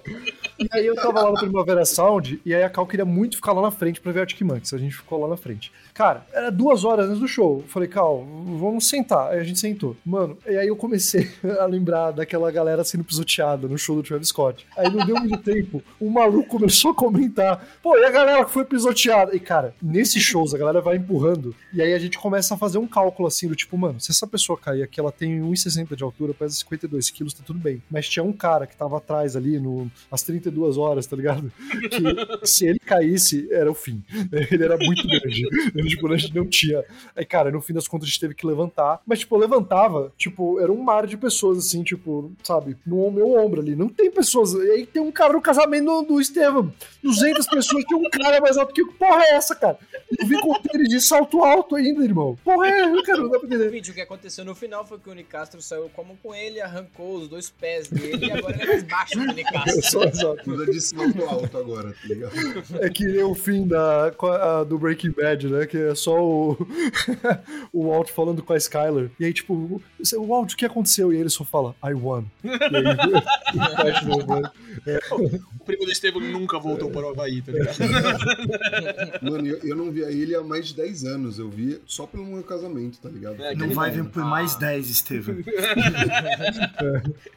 E aí eu tava lá no Primavera Sound, e aí a Cal queria muito ficar lá na frente pra ver Arctic Monkeys. A gente ficou lá na frente. Cara, era duas horas antes do show. Eu falei, Cal, vamos sentar. Aí a gente sentou. Mano, e aí eu comecei a lembrar daquela galera sendo pisoteada no show do Travis Scott. Aí não deu muito tempo, o maluco começou a comentar, pô, e a galera que foi pisoteada? E cara, nesses shows a galera vai empurrando, e aí a gente começa a fazer um cálculo assim, do tipo, mano, se essa pessoa cair aqui, ela tem 1,60 de altura, pesa 52 quilos, tá tudo bem. Mas tinha um cara que tava atrás ali, no, às 32 horas, tá ligado? Que se ele caísse, era o fim. Ele era muito grande. Ele, tipo, a gente não tinha. Aí, cara, no fim das contas a gente teve que levantar. Mas, tipo, eu levantava, tipo, era um mar de pessoas, assim, tipo, sabe, no meu ombro ali. Não tem pessoas. E aí tem um cara no casamento do, Estevam. 200 pessoas, tem um cara mais alto que eu. Porra, é essa, cara? Eu vim com tênis de salto alto ainda, irmão. Porra, é, eu quero, não dá pra entender.
O que aconteceu no final foi que o Nicastro saiu como com ele, arrancou os dois pés dele e agora ele é mais baixo que o Nicastro.
Tudo de salto alto agora, tá ligado?
É que nem o fim da, a- do Breaking Bad, né? Que é só o, o Walt falando com a Skyler. E aí, tipo, o Walt, o que aconteceu? E ele só fala, I won. E aí, né?
O primo do Estevam nunca voltou para o Havaí, tá ligado?
Mano, eu, eu não via ele há mais de 10 anos. Eu vi só pelo meu casamento, tá ligado?
É,
Não vai vir por mais 10, Estevam.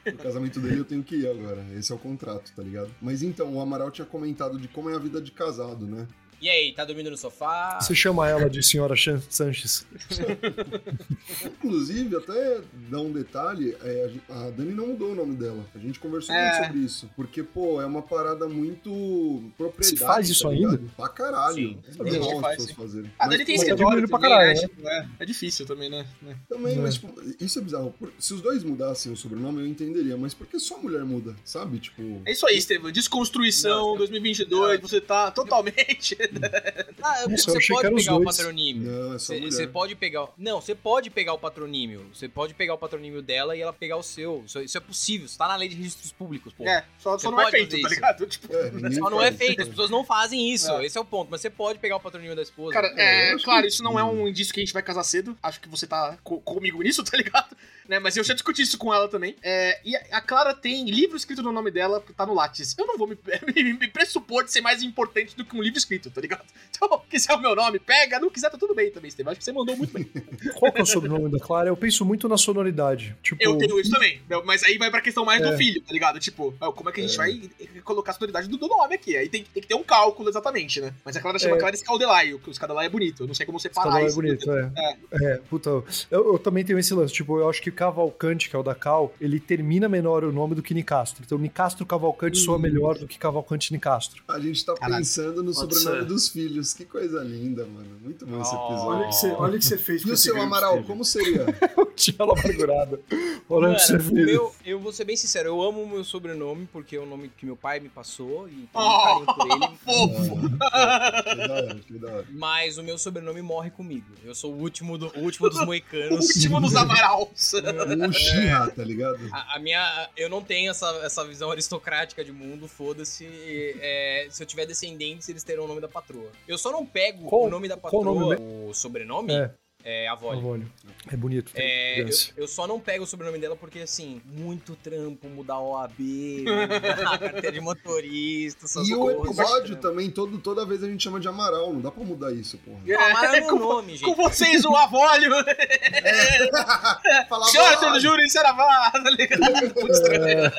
O casamento dele eu tenho que ir agora. Esse é o contrato, tá ligado? Mas então, o Amaral tinha comentado de como é a vida de casado, né?
E aí, tá dormindo no sofá?
Você chama ela de Senhora Sanches.
Inclusive, até dar um detalhe, é, a Dani não mudou o nome dela. A gente conversou
É.
muito sobre isso. Porque, pô, é uma parada muito propriedade.
Se faz isso
tá
ainda?
Pra caralho.
Sim.
É
Tem que faz, sim.
fazerem.
A Dani tem
mas tá
escritório
diminuindo pra
né?
caralho,
Tipo, é, é difícil também, né? É.
Também,
É.
mas tipo, isso é bizarro. Se os dois mudassem o sobrenome, eu entenderia. Mas por que só a mulher muda? Sabe? Tipo.
É isso aí, Estevam. Desconstruição 2022, você tá totalmente...
Ah,
Nossa,
você pode pegar o patronímio.
Não, é só
Você você pode pegar. o- Não, você pode pegar o patronímio. Você pode pegar o patronímio dela e ela pegar o seu. Isso, isso é possível. Isso tá na lei de registros públicos, pô.
É, só, só não é feito, tá
isso.
ligado? Tipo,
É,
Só não é feito, as pessoas não fazem isso.
É.
Esse é o ponto. Mas você pode pegar o patronímio da esposa.
Cara, é,
acho
claro,
que-
isso não é um indício que a gente vai casar cedo. Acho que você tá co- comigo nisso, tá ligado? Né, mas eu já discuti isso com ela também. É, e a Clara tem livro escrito no nome dela, que tá no Lattes. Eu não vou me, me, me pressupor de ser mais importante do que um livro escrito, tá ligado? Então, quiser o meu nome, pega. Não quiser, tá tudo bem também, Estevam. Acho que você mandou muito bem.
Qual que é o sobrenome da Clara? Eu penso muito na sonoridade. Tipo,
Eu tenho isso também. Mas aí vai pra questão mais
É.
do filho, tá ligado? Tipo, como é que a gente
É.
vai colocar a sonoridade do, do nome aqui? Aí tem, tem que ter um cálculo exatamente, né? Mas a Clara chama
É.
Clara Scaldelai, o Scaldelai é bonito. Eu não sei como separar
é
isso.
bonito, é. É, puta. Eu, eu também tenho esse lance. Tipo, eu acho que Cavalcante, que é o da Cal, ele termina menor o nome do que Nicastro. Então, Nicastro Cavalcante soa melhor do que Cavalcante Nicastro.
A gente tá
Caralho.
pensando no
Pode
sobrenome
ser.
Dos filhos. Que coisa linda, mano. Muito bom esse
Oh.
episódio.
Olha o que você, olha o que você fez
E
com
o seu Amaral,
Estevam.
como seria?
Tinha ela amargurada. Olha o que você
o
fez.
meu, eu vou ser bem sincero, eu amo o meu sobrenome, porque é o nome que meu pai me passou e tenho
Oh,
muito carinho por ele.
Fofo!
Ah, que da hora, que da hora.
Mas o meu sobrenome morre comigo. Eu sou o último, do, o último dos
O
moicanos.
último dos Amarals.
O Uchiha, tá ligado?
A, a minha. Eu não tenho essa, essa visão aristocrática de mundo, foda-se. É, se eu tiver descendentes, eles terão o nome da patroa. Eu só não pego
Qual-
o nome da patroa,
o nome
o sobrenome,
É,
é, Avoli.
Avólio. É bonito.
É, eu, eu só não pego o sobrenome dela porque, assim, muito trampo, mudar OAB, mudar a carteira de motorista, essas
E o
coisas.
episódio também, todo, toda vez a gente chama de Amaral. Não dá pra mudar isso, porra.
Ah, mas é meu
com,
nome,
com
gente.
vocês, o Avólio.
Fala
Senhora
"Avólio".
do Júri Saravá, tá ligado? Muito estranho.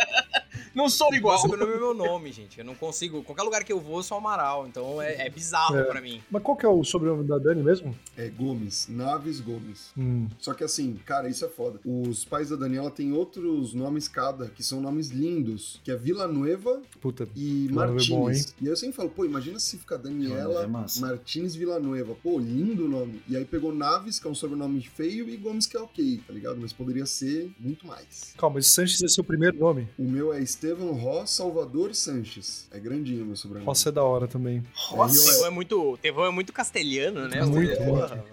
Não sou igual.
sobrenome é meu nome, gente. Eu não consigo. Qualquer lugar que eu vou, eu sou Amaral. Então é, é bizarro
É.
pra mim.
Mas qual que é o sobrenome da Dani mesmo?
É Gomes, Naves Gomes.
Hum.
Só que assim, cara, isso é foda. Os pais da Daniela têm outros nomes cada, que são nomes lindos, que é Vila Nueva
Puta.
e
Vila Nueva é
Martins. e aí eu sempre falo, pô, imagina se ficar
Vila Nueva
Daniela
é.
Martins Villanueva. Pô, lindo o nome. E aí pegou Naves, que é um sobrenome feio, e Gomes, que é ok, tá ligado? Mas poderia ser muito mais.
Calma, mas Sanches é seu primeiro nome?
O meu é Estevão Ró Salvador Sanches. É grandinho o meu sobrenome.
Posso ser da hora também.
Nossa.
Tevão é muito, Tevão é muito castelhano, né?
Muito,
Porra.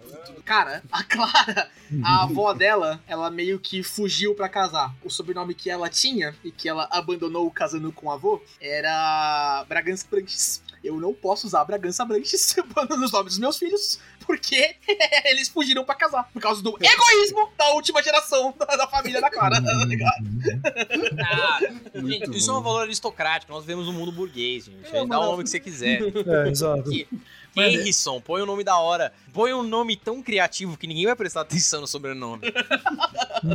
Cara, a Clara, a avó dela, ela meio que fugiu pra casar. O sobrenome que ela tinha e que ela abandonou casando com o avô era Bragança Branches. Eu não posso usar Bragança Branches nos nomes dos meus filhos, porque eles fugiram pra casar. Por causa do egoísmo da última geração da, família da Clara, tá ligado?
Ah, gente, isso é um valor aristocrático. Nós vivemos um mundo burguês, gente.
É,
Dá o nome que você quiser.
É, exato.
Harrison, põe um nome da hora. Põe um nome tão criativo que ninguém vai prestar atenção no sobrenome.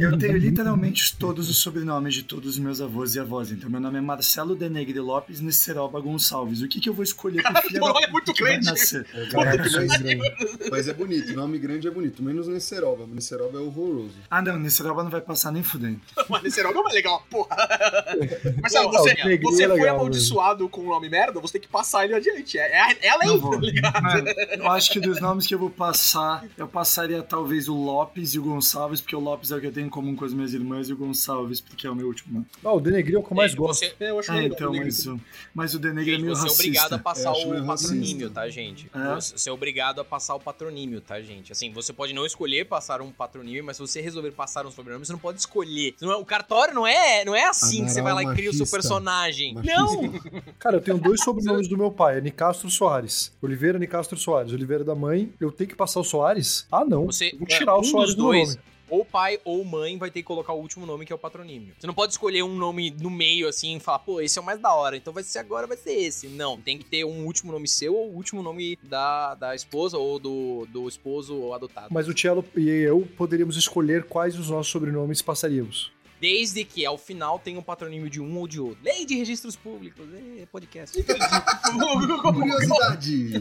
Eu tenho literalmente todos os sobrenomes de todos os meus avós e avós. Então, meu nome é Marcelo Denegre Lopes Nesseroba Gonçalves. O que, que eu vou escolher pro filho
é muito grande.
nascer?
É,
Caraca,
mas,
mas-
mas é bonito, nome grande é bonito, menos Nesseroba. Nesseroba é horroroso.
Ah, não, Nesseroba não vai passar nem fudendo.
Esse nome é mais legal, porra. Marcelo, você,
o
você
é
foi amaldiçoado com um nome merda, você tem que passar ele adiante. É, é, é a lei, Tá?
Mano, eu acho que dos nomes que eu vou passar, eu passaria talvez o Lopes e o Gonçalves, porque o Lopes é o que eu tenho em comum com as minhas irmãs, e o Gonçalves, porque é o meu último nome.
Ah, o Denegri é o que eu mais
Gente,
gosto.
Você,
É, eu acho
É, então, mas, o- mas o Denegre é meio
você é
racista.
obrigado a passar o patronímio,
racista.
tá, gente?
É?
Você é obrigado a passar o patronímio, tá, gente? Assim, você pode não escolher passar um patronímio, mas se você resolver passar um sobrenome, você não pode escolher. Você não é- o cartório não é, não é assim que você vai lá e cria o seu personagem.
Machista.
Não!
Cara, eu tenho dois sobrenomes do meu pai, é Nicastro Soares. Oliveira Nicastro Soares. Oliveira da mãe, eu tenho que passar o Soares? Ah, não.
Você,
Vou tirar
é,
o
um
Soares
dos
do
dois,
nome.
ou pai ou mãe vai ter que colocar o último nome, que é o patronímio. Você não pode escolher um nome no meio, assim, e falar, pô, esse é o mais da hora, então vai ser agora, vai ser esse. Não, tem que ter um último nome seu ou o último nome da, da esposa ou do, do esposo ou adotado.
Mas o Cello e eu poderíamos escolher quais os nossos sobrenomes passaríamos.
Desde que ao final tenha um patronímio de um ou de outro. Lei de registros públicos, é podcast.
Curiosidade!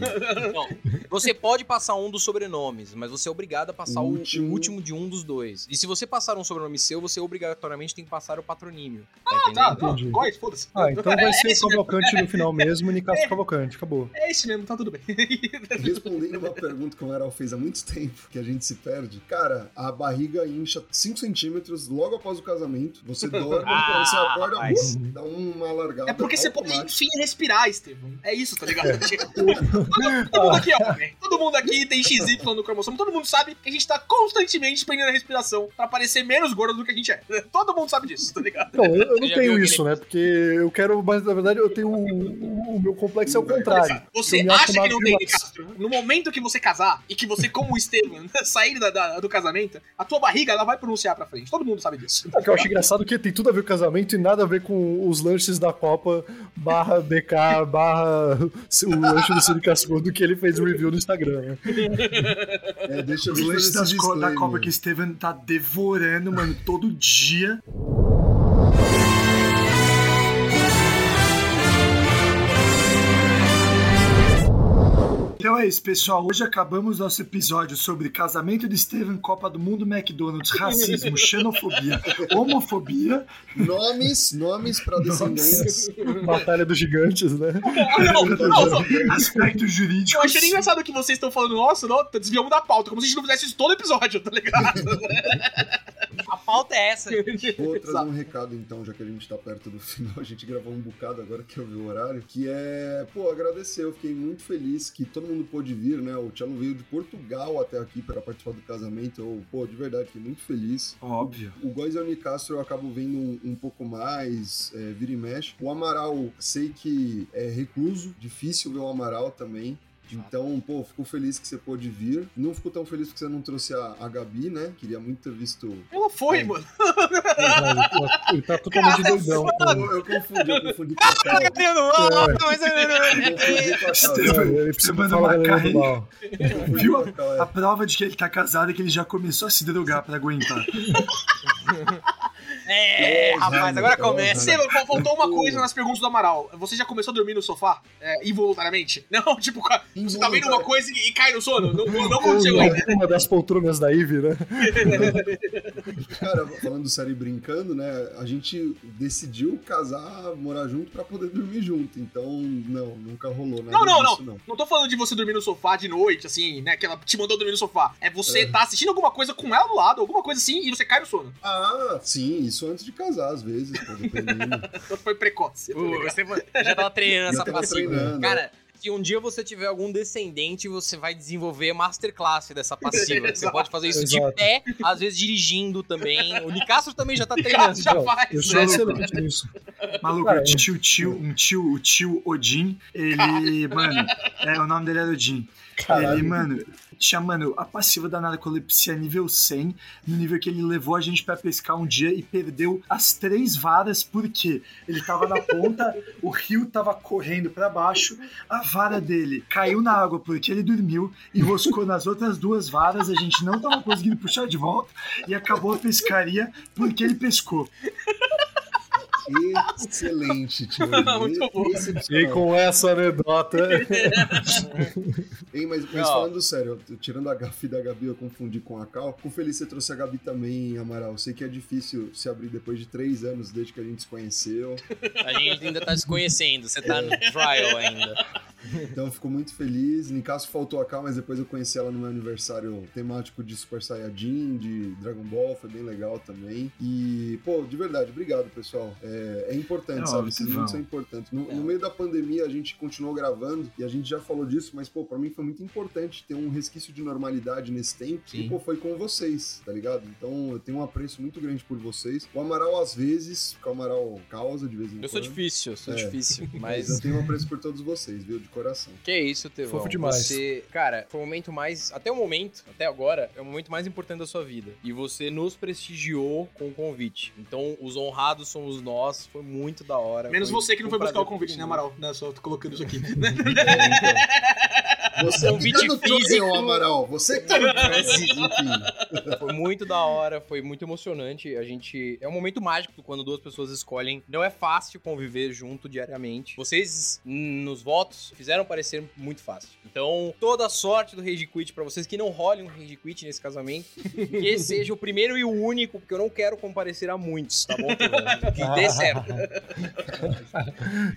Não, você pode passar um dos sobrenomes, mas você é obrigado a passar
O
o, o
último.
último de um dos dois. E se você passar um sobrenome seu, você obrigatoriamente tem que passar o patronímio. Tá
Ah,
entendendo?
tá, não,
Entendi.
góis, foda-se.
Ah, então vai
É
ser
esse mesmo.
Cavalcante no final mesmo, Nicastro Cavalcante, acabou.
É esse mesmo, tá tudo bem.
Respondendo uma pergunta que o Amaral fez há muito tempo, que a gente se perde. Cara, a barriga incha 5 centímetros logo após o casamento. Você dorme,
Ah,
quando você acorda, uh, dá uma largada.
É porque você pode, enfim, respirar, Estevam. É isso, tá ligado? todo, todo mundo aqui é homem. Todo mundo aqui tem XY no cromossomo. Todo mundo sabe que a gente tá constantemente prendendo a respiração pra parecer menos gordo do que a gente é. Todo mundo sabe disso, tá ligado?
Não, eu, eu não tenho isso, né? Porque eu quero, mas na verdade eu tenho. O, o meu complexo é o contrário.
Você acha que não tem. Castro? No momento que você casar e que você, como o Estevam, sair da- da- do casamento, a tua barriga ela vai pronunciar pra frente. Todo mundo sabe disso.
É que eu acho engraçado que tem tudo a ver com casamento e nada a ver com os lanches da Copa barra BK barra o lanche do Cine Cascudo que ele fez o review no Instagram, né?
É, deixa
Os lanches da
disclaimer.
Copa que o Steven tá devorando, mano, todo dia. É isso, pessoal. Hoje acabamos nosso episódio sobre casamento de Steven, Copa do Mundo, McDonald's, racismo, xenofobia, homofobia.
Nomes, nomes pra descendentes.
Batalha dos Gigantes, né?
Não, não, não.
Aspectos jurídicos.
Eu achei engraçado que vocês estão falando, nossa, não, desviamos da pauta, como se a gente não fizesse isso todo episódio, tá ligado?
A pauta é essa.
Vou trazer um recado então, já que a gente tá perto do final, a gente gravou um bocado agora que eu vi o horário, que é, pô, agradecer, eu fiquei muito feliz que todo mundo pôde vir, né? O Tchelo veio de Portugal até aqui para participar do casamento, eu, pô, de verdade, fiquei muito feliz.
Óbvio.
O Góis e o Nicastro eu acabo vendo um, um pouco mais, é, vira e mexe. O Amaral, sei que é recluso, difícil ver o Amaral também. Então, pô, fico feliz que você pôde vir. Não fico tão feliz porque você não trouxe a, a Gabi, né? Queria muito ter visto.
Ela foi,
É.
mano.
Ele tá totalmente doidão.
Eu, eu confundi, eu confundi com a Cal.
Ele
Você
precisa
manda
falar
uma
galera do
carreira.
mal.
Eu confundi
Viu?
é.
A prova de que ele tá casado é que ele já começou a se drogar pra aguentar.
É, rapaz, agora começa.
Fal- faltou uma coisa nas perguntas do Amaral. Você já começou a dormir no sofá? É, involuntariamente? Não, tipo, você tá vendo uma coisa e, e cai no sono? Não, não, não aconteceu ainda.
Uma das poltronas da Ivy, né?
Cara, falando sério e brincando, né? A gente decidiu casar, morar junto pra poder dormir junto. Então, não, nunca rolou nada
Não, não,
disso,
não. Não tô falando de você dormir no sofá de noite, assim, né? Que ela te mandou dormir no sofá. É você tá assistindo alguma coisa com ela do lado, alguma coisa assim, e você cai no sono.
Ah, sim, isso antes de casar, às vezes, pô.
Então foi precoce.
Uh, você já tava treinando
Já
essa passiva.
treinando.
Cara, se um dia você tiver algum descendente, você vai desenvolver masterclass dessa passiva. Você pode fazer isso de
Exato.
pé, às vezes dirigindo também. O Nicastro também já tá treinando.
Já
Não,
faz,
eu sou
né?
excelente nisso.
Maluco,
Cara,
eu tinha o tio, um tio, o tio Odin, ele, mano, é, o nome dele era Odin. Ele, mano, tinha, mano, a passiva da narcolepsia nível 100, no nível que ele levou a gente pra pescar um dia e perdeu as três varas, porque ele tava na ponta, o rio tava correndo pra baixo, a vara dele caiu na água porque ele dormiu, enroscou nas outras duas varas, a gente não tava conseguindo puxar de volta, e acabou a pescaria porque ele pescou.
Excelente, tio.
Muito bom.
E com essa anedota.
Hein, mas, mas falando sério, eu- tirando a Gabi da Gabi, eu confundi com a Cal. Com feliz você trouxe a Gabi também, Amaral. Sei que é difícil se abrir depois de três anos desde que a gente se conheceu.
A gente ainda tá se conhecendo, você tá no trial ainda.
Então eu fico muito feliz. Nicasso faltou a Cal, mas depois eu conheci ela no meu aniversário temático de Super Saiyajin, de Dragon Ball, foi bem legal também. E, pô, de verdade, obrigado, pessoal. É, é importante,
É
sabe? Esses momentos são importantes. No, no meio da pandemia a gente continuou gravando e a gente já falou disso, mas, pô, pra mim foi muito importante ter um resquício de normalidade nesse tempo. E,
Sim.
pô, foi com vocês, tá ligado? Então eu tenho um apreço muito grande por vocês. O Amaral, às vezes, que o Amaral causa de vez em quando.
Eu sou difícil, eu sou
É.
difícil,
Mas
mas.
eu tenho um apreço por todos vocês, viu? De coração.
Que isso, Tevão.
Fofo demais.
Você, cara, foi o momento mais. Até o momento, até agora, é o momento mais importante da sua vida. E você nos prestigiou com o convite. Então, os honrados somos nós. Foi muito da hora.
Menos você que não foi
um
buscar o convite, né. Amaral? Né, só tô colocando isso aqui.
Você
Convite
que tá no
físico.
Torion, Amaral. Você que tá no Enfim.
Foi muito da hora, foi muito emocionante. A gente. É um momento mágico quando duas pessoas escolhem. Não é fácil conviver junto diariamente. Vocês, nos votos, fizeram parecer muito fácil. Então, toda a sorte do Rage Quit pra vocês que não rolem um Rage Quit nesse casamento. que seja o primeiro e o único, porque eu não quero comparecer a muitos, tá bom? Que dê certo.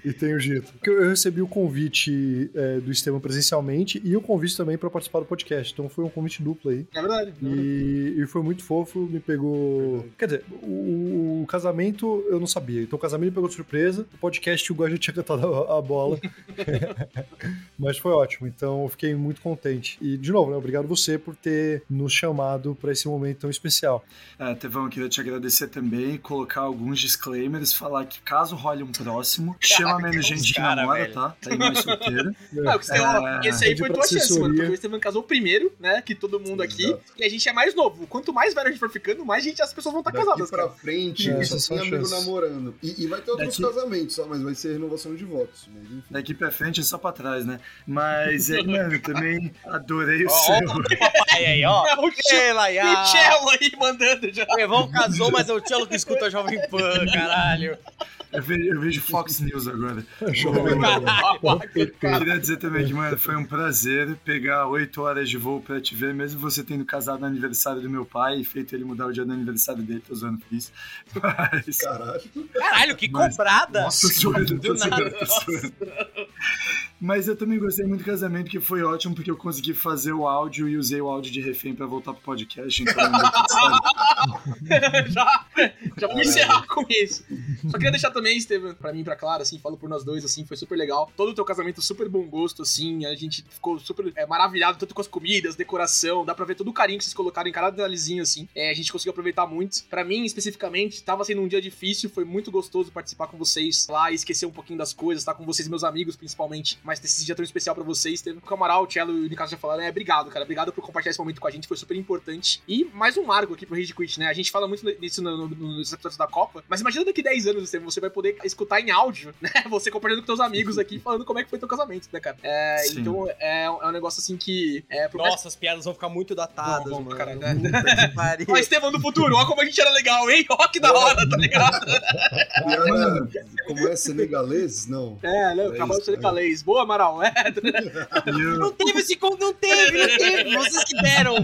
e tenho dito. Porque eu recebi o convite é, do Estevam presencialmente e o convite também para participar do podcast. Então foi um convite duplo aí.
É verdade. é verdade.
E, e foi muito fofo, me pegou. Quer dizer, o, o casamento eu não sabia. Então o casamento me pegou de surpresa. O podcast o Guga já tinha cantado a, a bola. Mas foi ótimo. Então eu fiquei muito contente. E, de novo, né, obrigado você por ter nos chamado para esse momento tão especial.
É, Tevão, eu queria te agradecer também, colocar alguns disclaimers, falar que caso role um próximo, chama menos gente que
cara,
namora,
velho.
tá? Tá aí mais solteiro.
Não, porque Estevam-
É,
esse aí foi tua chance, mano. Porque o Estevam casou primeiro, né? Que todo mundo aqui.
Exato.
E a gente é mais novo. Quanto mais velho a gente for ficando, mais gente, as pessoas vão estar
Daqui
casadas,
pra
cara.
frente,
É,
só tem
é a
amigo
chance.
namorando. E, e vai ter outros
Daqui-
casamentos, só, mas vai ser renovação de votos. Mas, enfim.
Daqui pra frente é só pra trás, né? Mas, é, mano, também adorei o
Ó,
seu.
ó, o papai aí, ó.
É o Cello aí mandando já.
O Evão casou, mas é o Tchelo que escuta a Jovem Pan, caralho.
Eu vejo, eu vejo Fox News agora.
Cara,
Queria dizer também que, mano, foi um prazer pegar oito horas de voo pra te ver, mesmo você tendo casado no aniversário do meu pai e feito ele mudar o dia do aniversário dele, tô usando isso. Mas.
Caralho.
Caralho, que
Mas-
cobrada.
Nossa, tô zoando,
Do
tô zoando,
nada.
tô zoando. Mas eu também gostei muito do casamento, que foi ótimo, porque eu consegui fazer o áudio e usei o áudio de refém pra voltar pro podcast, então não certo.
já, já vou encerrar com isso. Só queria deixar também, Estevam, pra mim e pra Clara, assim, falo por nós dois, assim, foi super legal. Todo o teu casamento super bom gosto, assim, a gente ficou super é, maravilhado, tanto com as comidas, decoração, dá pra ver todo o carinho que vocês colocaram em cada detalhezinho, assim. É, a gente conseguiu aproveitar muito. Pra mim, especificamente, tava sendo um dia difícil, foi muito gostoso participar com vocês lá esquecer um pouquinho das coisas, estar com vocês, meus amigos, principalmente, mas ter esse dia tão especial pra vocês. Teve o Amaral, o Cello e o Nicasso já falaram, é, obrigado, cara, obrigado por compartilhar esse momento com a gente, foi super importante. E mais um marco aqui pro Rage Quit, né? A gente fala muito nisso no- no- nos episódios da Copa, mas imagina daqui 10 anos anos, você- você vai poder escutar em áudio, né? Você compartilhando com teus amigos aqui, falando como é que foi teu casamento, né, cara? É, então, é, é um negócio assim que... É, por mais-
Nossa, as piadas vão ficar muito datadas,
vão,
mano. Puta que pariu.
Ó, Estevão do futuro, ó como a gente era legal, hein? Ó que da hora, tá ligado?
Como é senegalês? Não.
É, né?
É
Acabou de
isso,
Boa, Amaral. É,
Não teve esse conto, não teve, não teve. Vocês que deram.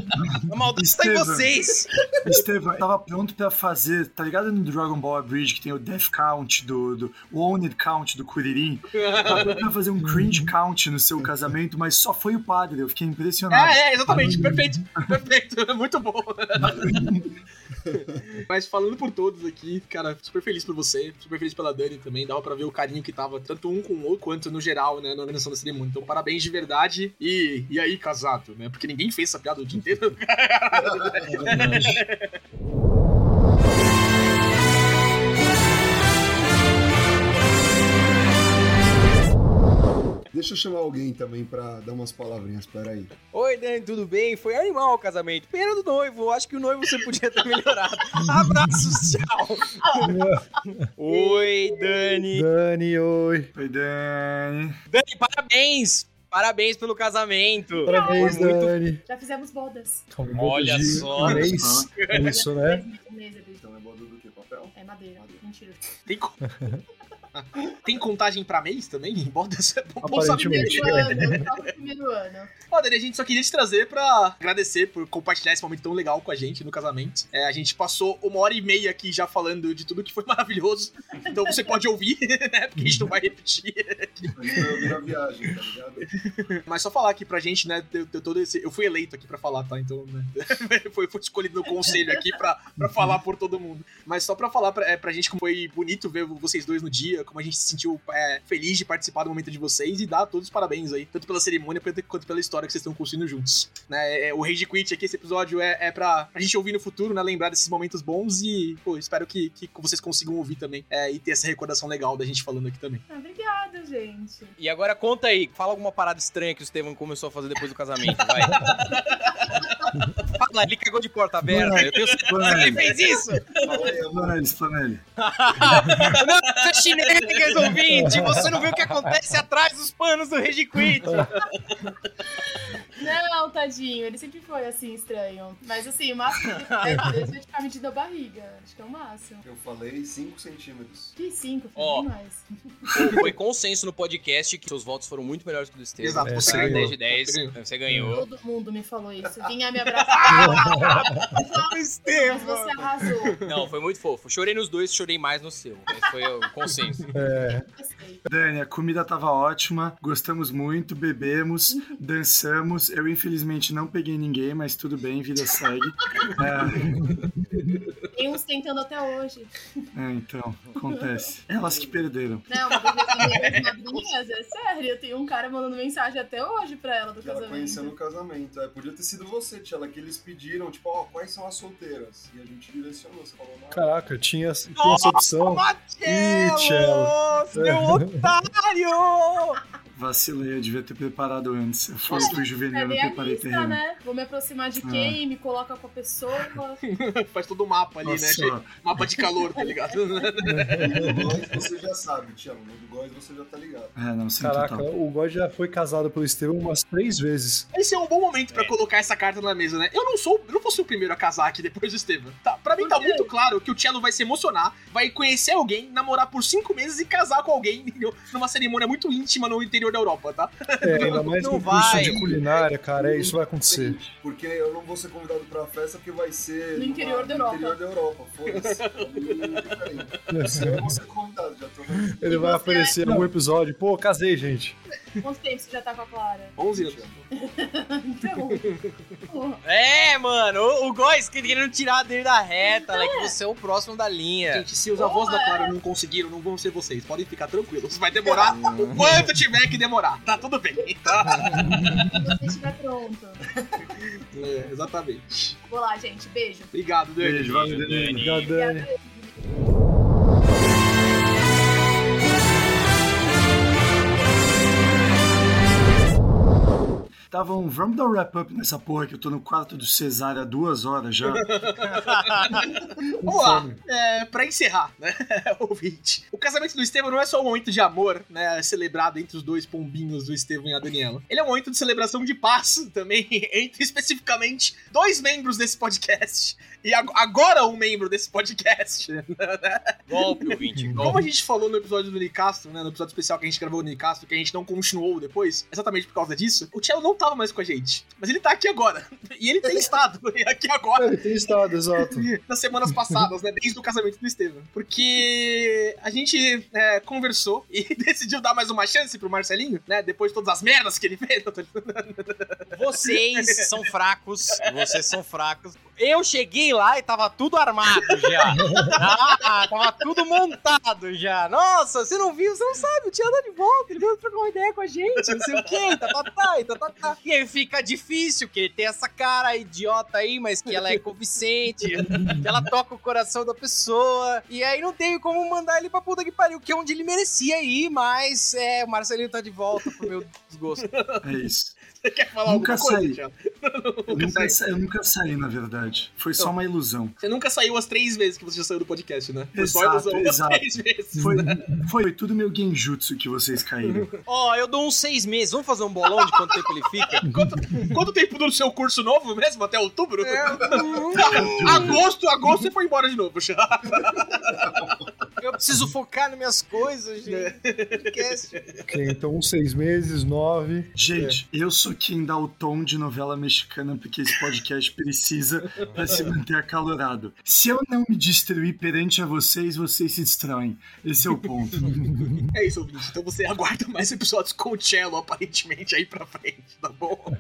A maldade está em vocês.
Estevam, eu tava pronto pra fazer, tá ligado no Dragon Ball Bridge que tem o Death Count do, do o Owned Count do Kuririn? Tava pronto pra fazer um cringe count no seu casamento, mas só foi o padre, eu fiquei impressionado.
É, é, exatamente, perfeito, perfeito, muito bom. Mas falando por todos aqui, cara, super feliz por você, super feliz pela Dani também, dava pra ver o carinho que tava, tanto um com o outro, quanto no geral, né, na organização da cerimônia. Então, parabéns de verdade. E, e aí, casado, né? Porque ninguém fez essa piada o dia inteiro.
Deixa eu chamar alguém também pra dar umas palavrinhas, peraí.
Oi, Dani, tudo bem? Foi animal o casamento. Pena do noivo. Acho que o noivo você podia ter melhorado. Abraços, tchau. Oi, Dani.
Dani, oi.
Oi, Dani.
Dani, parabéns. Parabéns pelo casamento.
Parabéns,
Foi muito-
Dani.
Já fizemos bodas.
Olha
De
só.
Mês. É isso, né?
Então é boda do que? Papel?
É madeira. Mentira.
Tem, co- Tem contagem pra mês também? Bota essa bom saber.
Aparentemente.
Primeiro ano.
Ó, Dani, a gente só queria te trazer pra agradecer por compartilhar esse momento tão legal com a gente no casamento. É, a gente passou uma hora e meia aqui já falando de tudo que foi maravilhoso. Então você pode ouvir, né? Porque a gente não vai repetir.
A gente vai ouvir a viagem, tá ligado?
Mas só falar aqui pra gente, né? Deu, deu todo esse... Eu fui eleito aqui pra falar, tá? Então, né? foi, foi escolhido no conselho aqui pra, pra falar por todo mundo. Mas só pra falar pra, é, pra gente como foi bonito ver vocês dois no dia, como a gente se sentiu é, feliz de participar do momento de vocês e dar todos os parabéns aí, tanto pela cerimônia quanto pela história que vocês estão construindo juntos. Né? É, o Rage Quit aqui, esse episódio é, é pra a gente ouvir no futuro, né? Lembrar desses momentos bons e, pô, espero que, que vocês consigam ouvir também é, e ter essa recordação legal da gente falando aqui também.
Ah, obrigada, gente.
E agora conta aí, fala alguma parada estranha que o Estevam começou a fazer depois do casamento, vai. Fala, ele cagou de porta aberta. Eu tenho certeza que ele fez isso.
Explana ele.
Não, você é chinês, ouvinte. Você não viu o que acontece atrás dos panos do Regi Quit.
Não, tadinho, ele sempre foi assim, estranho. Mas assim, o máximo que ele fez foi ficar medindo a barriga. Acho que é o máximo.
Eu falei 5 centímetros.
Que cinco, foi
Ó.
demais.
Foi consenso no podcast que seus votos foram muito melhores que o do Estevam.
Exato,
É,
você ganhou.
10 de 10,
Você ganhou.
você ganhou.
Todo mundo me falou isso. Vinha me abraçar. Mas
Estevam!
você arrasou.
Não, foi muito fofo. Chorei nos dois, chorei mais no seu. Mas foi o consenso.
É.
Dani, a comida tava ótima, gostamos muito, bebemos, dançamos. Eu, infelizmente, não peguei ninguém, mas tudo bem, vida segue. É,
Tem uns tentando até hoje.
é, então, acontece. Elas que perderam.
Não, mas madrinhas, é sério. Eu tenho um cara mandando mensagem até hoje pra ela do
Que ela conheceu no
casamento.
casamento. É, podia ter sido você, Tia, que eles pediram, tipo, ó, quais são as solteiras? E a gente direcionou, você falou, não.
caraca, tinha, tinha essa opção. Ih.
Meu otário!
Vacilei, eu devia ter preparado antes. Eu fui, fui
É
juvenil, não
bem a
preparei
lista,
terreno.
né? Vou me aproximar de
Ah.
quem, me coloca com a pessoa.
Faz todo o mapa ali, né?
Nossa,
Cheio- Mapa de calor, tá ligado?
No Góis você já sabe, Tia, no do Góis você já tá ligado.
é, não, sim,
Caraca,
total.
o God já foi casado pelo Estevão umas três vezes.
Esse é um bom momento pra colocar essa carta na mesa, né? Eu não sou, eu não vou ser o primeiro a casar aqui depois do Estevam. Tá, pra mim tá muito claro que o Cello vai se emocionar, vai conhecer alguém, namorar por cinco meses e casar com alguém entendeu? numa cerimônia muito íntima no interior da Europa, tá?
É, ainda mais
Não
no curso
vai.
de culinária, cara, é, isso vai acontecer.
Porque eu não vou ser convidado pra festa porque vai ser
No
numa-
interior da
no
Europa.
interior da Europa, foda-se. Eu vou ser convidado, já tô vendo.
Ele vai aparecer em algum episódio. Pô, casei, gente.
Quanto tempo você já tá com a Clara?
11 anos.
Então. porra.
É, mano, o, o Góis querendo tirar dele da reta, né? Que você é o próximo da linha.
Gente, se os avós da Clara não conseguiram, não vão ser vocês. Podem ficar tranquilos. Vai demorar o quanto tiver que demorar. Tá tudo bem, tá?
Quando você estiver pronto.
É, exatamente.
Vou lá, gente. Beijo.
Obrigado, Dani.
Beijo, valeu, Dani.
Obrigado, Dani.
Estavam, vamos dar um wrap-up nessa porra que eu tô no quarto do cesárea há duas horas já.
Vamos lá, é, pra encerrar, né, ouvinte. O casamento do Estevão não é só um momento de amor, né, celebrado entre os dois pombinhos do Estevão e a Daniela. Ele é um momento de celebração de paz também, entre especificamente dois membros desse podcast. E ag- agora um membro desse podcast.
Golpe, ouvinte.
Como
Golpe.
a gente falou no episódio do Nicastro, né, no episódio especial que a gente gravou no Nicastro, que a gente não continuou depois, exatamente por causa disso, o Cello não tava mais com a gente. Mas ele tá aqui agora. E ele tem estado aqui agora
ele tem estado, exato.
nas semanas passadas, né? Desde o casamento do Estevam. Porque a gente é, conversou e decidiu dar mais uma chance pro Marcelinho, né? Depois de todas as merdas que ele fez. Eu tô-
Vocês são fracos, vocês são fracos. Eu cheguei lá e tava tudo armado já. Ah, tava tudo montado já. Nossa, você não viu, você não sabe, o Tia tá de volta, ele veio trocar uma ideia com a gente, não sei o quê, tá, tá, tá, e tá, tá, tá. E aí fica difícil, que ele tem essa cara idiota aí, mas que ela é convincente, que ela toca o coração da pessoa, e aí não teve como mandar ele pra puta que pariu, que é onde ele merecia ir, mas é, o Marcelinho tá de volta pro meu desgosto.
É isso.
Você quer falar
Nunca
alguma coisa,
saí.
Thiago?
Eu nunca, sa- eu nunca saí, na verdade. Foi só uma ilusão.
Você nunca saiu as três vezes que você já saiu do podcast, né? Foi só
Exato,
ilusão as
exato.
três vezes.
Foi, foi tudo meu genjutsu que vocês caíram.
Ó, eu dou uns seis meses. Vamos fazer um bolão de quanto tempo ele fica?
Quanto, quanto tempo dura o seu curso novo mesmo? Até outubro?
É.
agosto, agosto você foi embora de novo já.
Eu preciso focar nas minhas coisas, gente. Podcast.
Ok, então uns seis meses, nove.
Gente, eu sou quem dá o tom de novela mexicana porque esse podcast precisa pra se manter acalorado. Se eu não me destruir perante a vocês, vocês se destroem. Esse é o ponto.
É isso, ouvinte. Então você aguarda mais episódios com o Cello, aparentemente, aí pra frente, tá bom?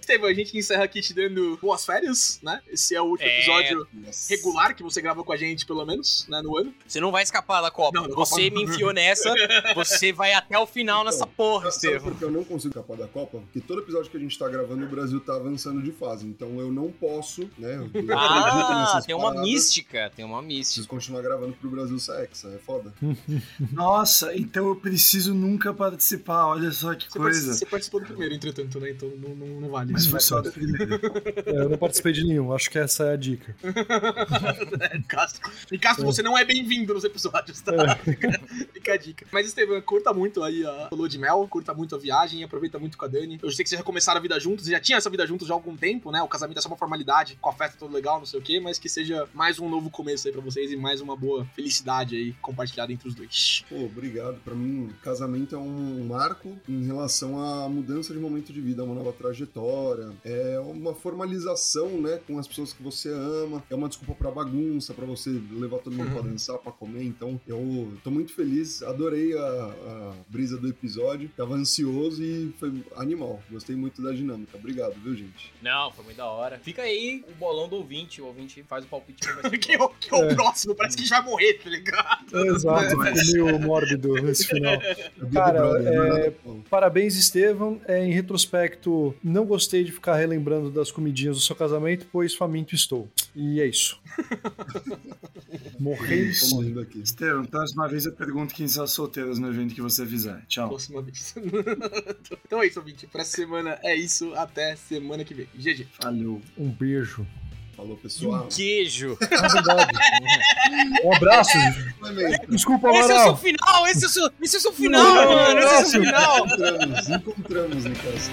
Estevam, a gente encerra aqui te dando boas férias, né? Esse é o último
É.
episódio regular que você grava com a gente, pelo menos, né, no ano.
Você não vai escapar da Copa.
Não,
você
Copa-
me enfiou nessa, você vai até o final nessa porra, Estevam.
por que eu não consigo escapar da Copa? Porque todo episódio que a gente tá gravando, o Brasil tá avançando de fase. Então eu não posso, né?
Ah, tem uma
paradas,
mística, tem uma mística.
Preciso continuar gravando pro Brasil ser hexa, é foda.
Nossa, então eu preciso nunca participar. Olha só que
Você,
coisa.
você participou do primeiro, entretanto, né? Então não, não, não vale.
Mas foi só do primeiro.
É, eu não participei de nenhum, acho que essa é a dica.
Caso, em caso você não é bem-vindo nos episódios, tá? Fica a dica. Mas, Estevam, curta muito aí a lua de mel, curta muito a viagem, aproveita muito com a Dani. Eu sei que vocês já começaram a vida juntos, já tinham essa vida juntos já há algum tempo, né? O casamento é só uma formalidade, com a festa toda legal, não sei o quê, mas que seja mais um novo começo aí pra vocês e mais uma boa felicidade aí compartilhada entre os dois.
Pô, obrigado. Pra mim, casamento é um marco em relação à mudança de momento de vida, uma nova trajetória. É uma formalização, né, com as pessoas que você ama. É uma desculpa pra bagunça, pra você levar todo mundo pra dançar, pra comer. Então, eu tô muito feliz. Adorei a, a brisa do episódio. Tava ansioso e foi animal. Gostei muito da dinâmica. Obrigado, viu, gente?
Não, foi muito da hora. Fica aí o bolão do ouvinte. O ouvinte faz o palpite. que vai ser
que é o, que é o próximo, parece que já vai morrer, tá ligado?
Exato, ficou meio mórbido esse final.
É
Cara,
Brother, não é
é. Parabéns, Estevam. É, em retrospecto, não gostei de ficar relembrando das comidinhas do seu casamento, pois faminto estou. E é isso. Morrendo
morrendo aqui.
Estevam, próxima vez eu pergunto quem são as solteiras no evento que você fizer. Tchau.
Próxima vez. então é isso, ouvinte. Pra semana é isso. Até semana que vem. GG.
Valeu.
Um beijo.
Falou, pessoal.
Queijo.
É verdade. Um abraço. Desculpa,
Esse é o seu
Amaral.
final, esse é o seu, esse é o seu final,
Não,
mano. Esse é o seu final.
Encontramos, encontramos, Nicastro.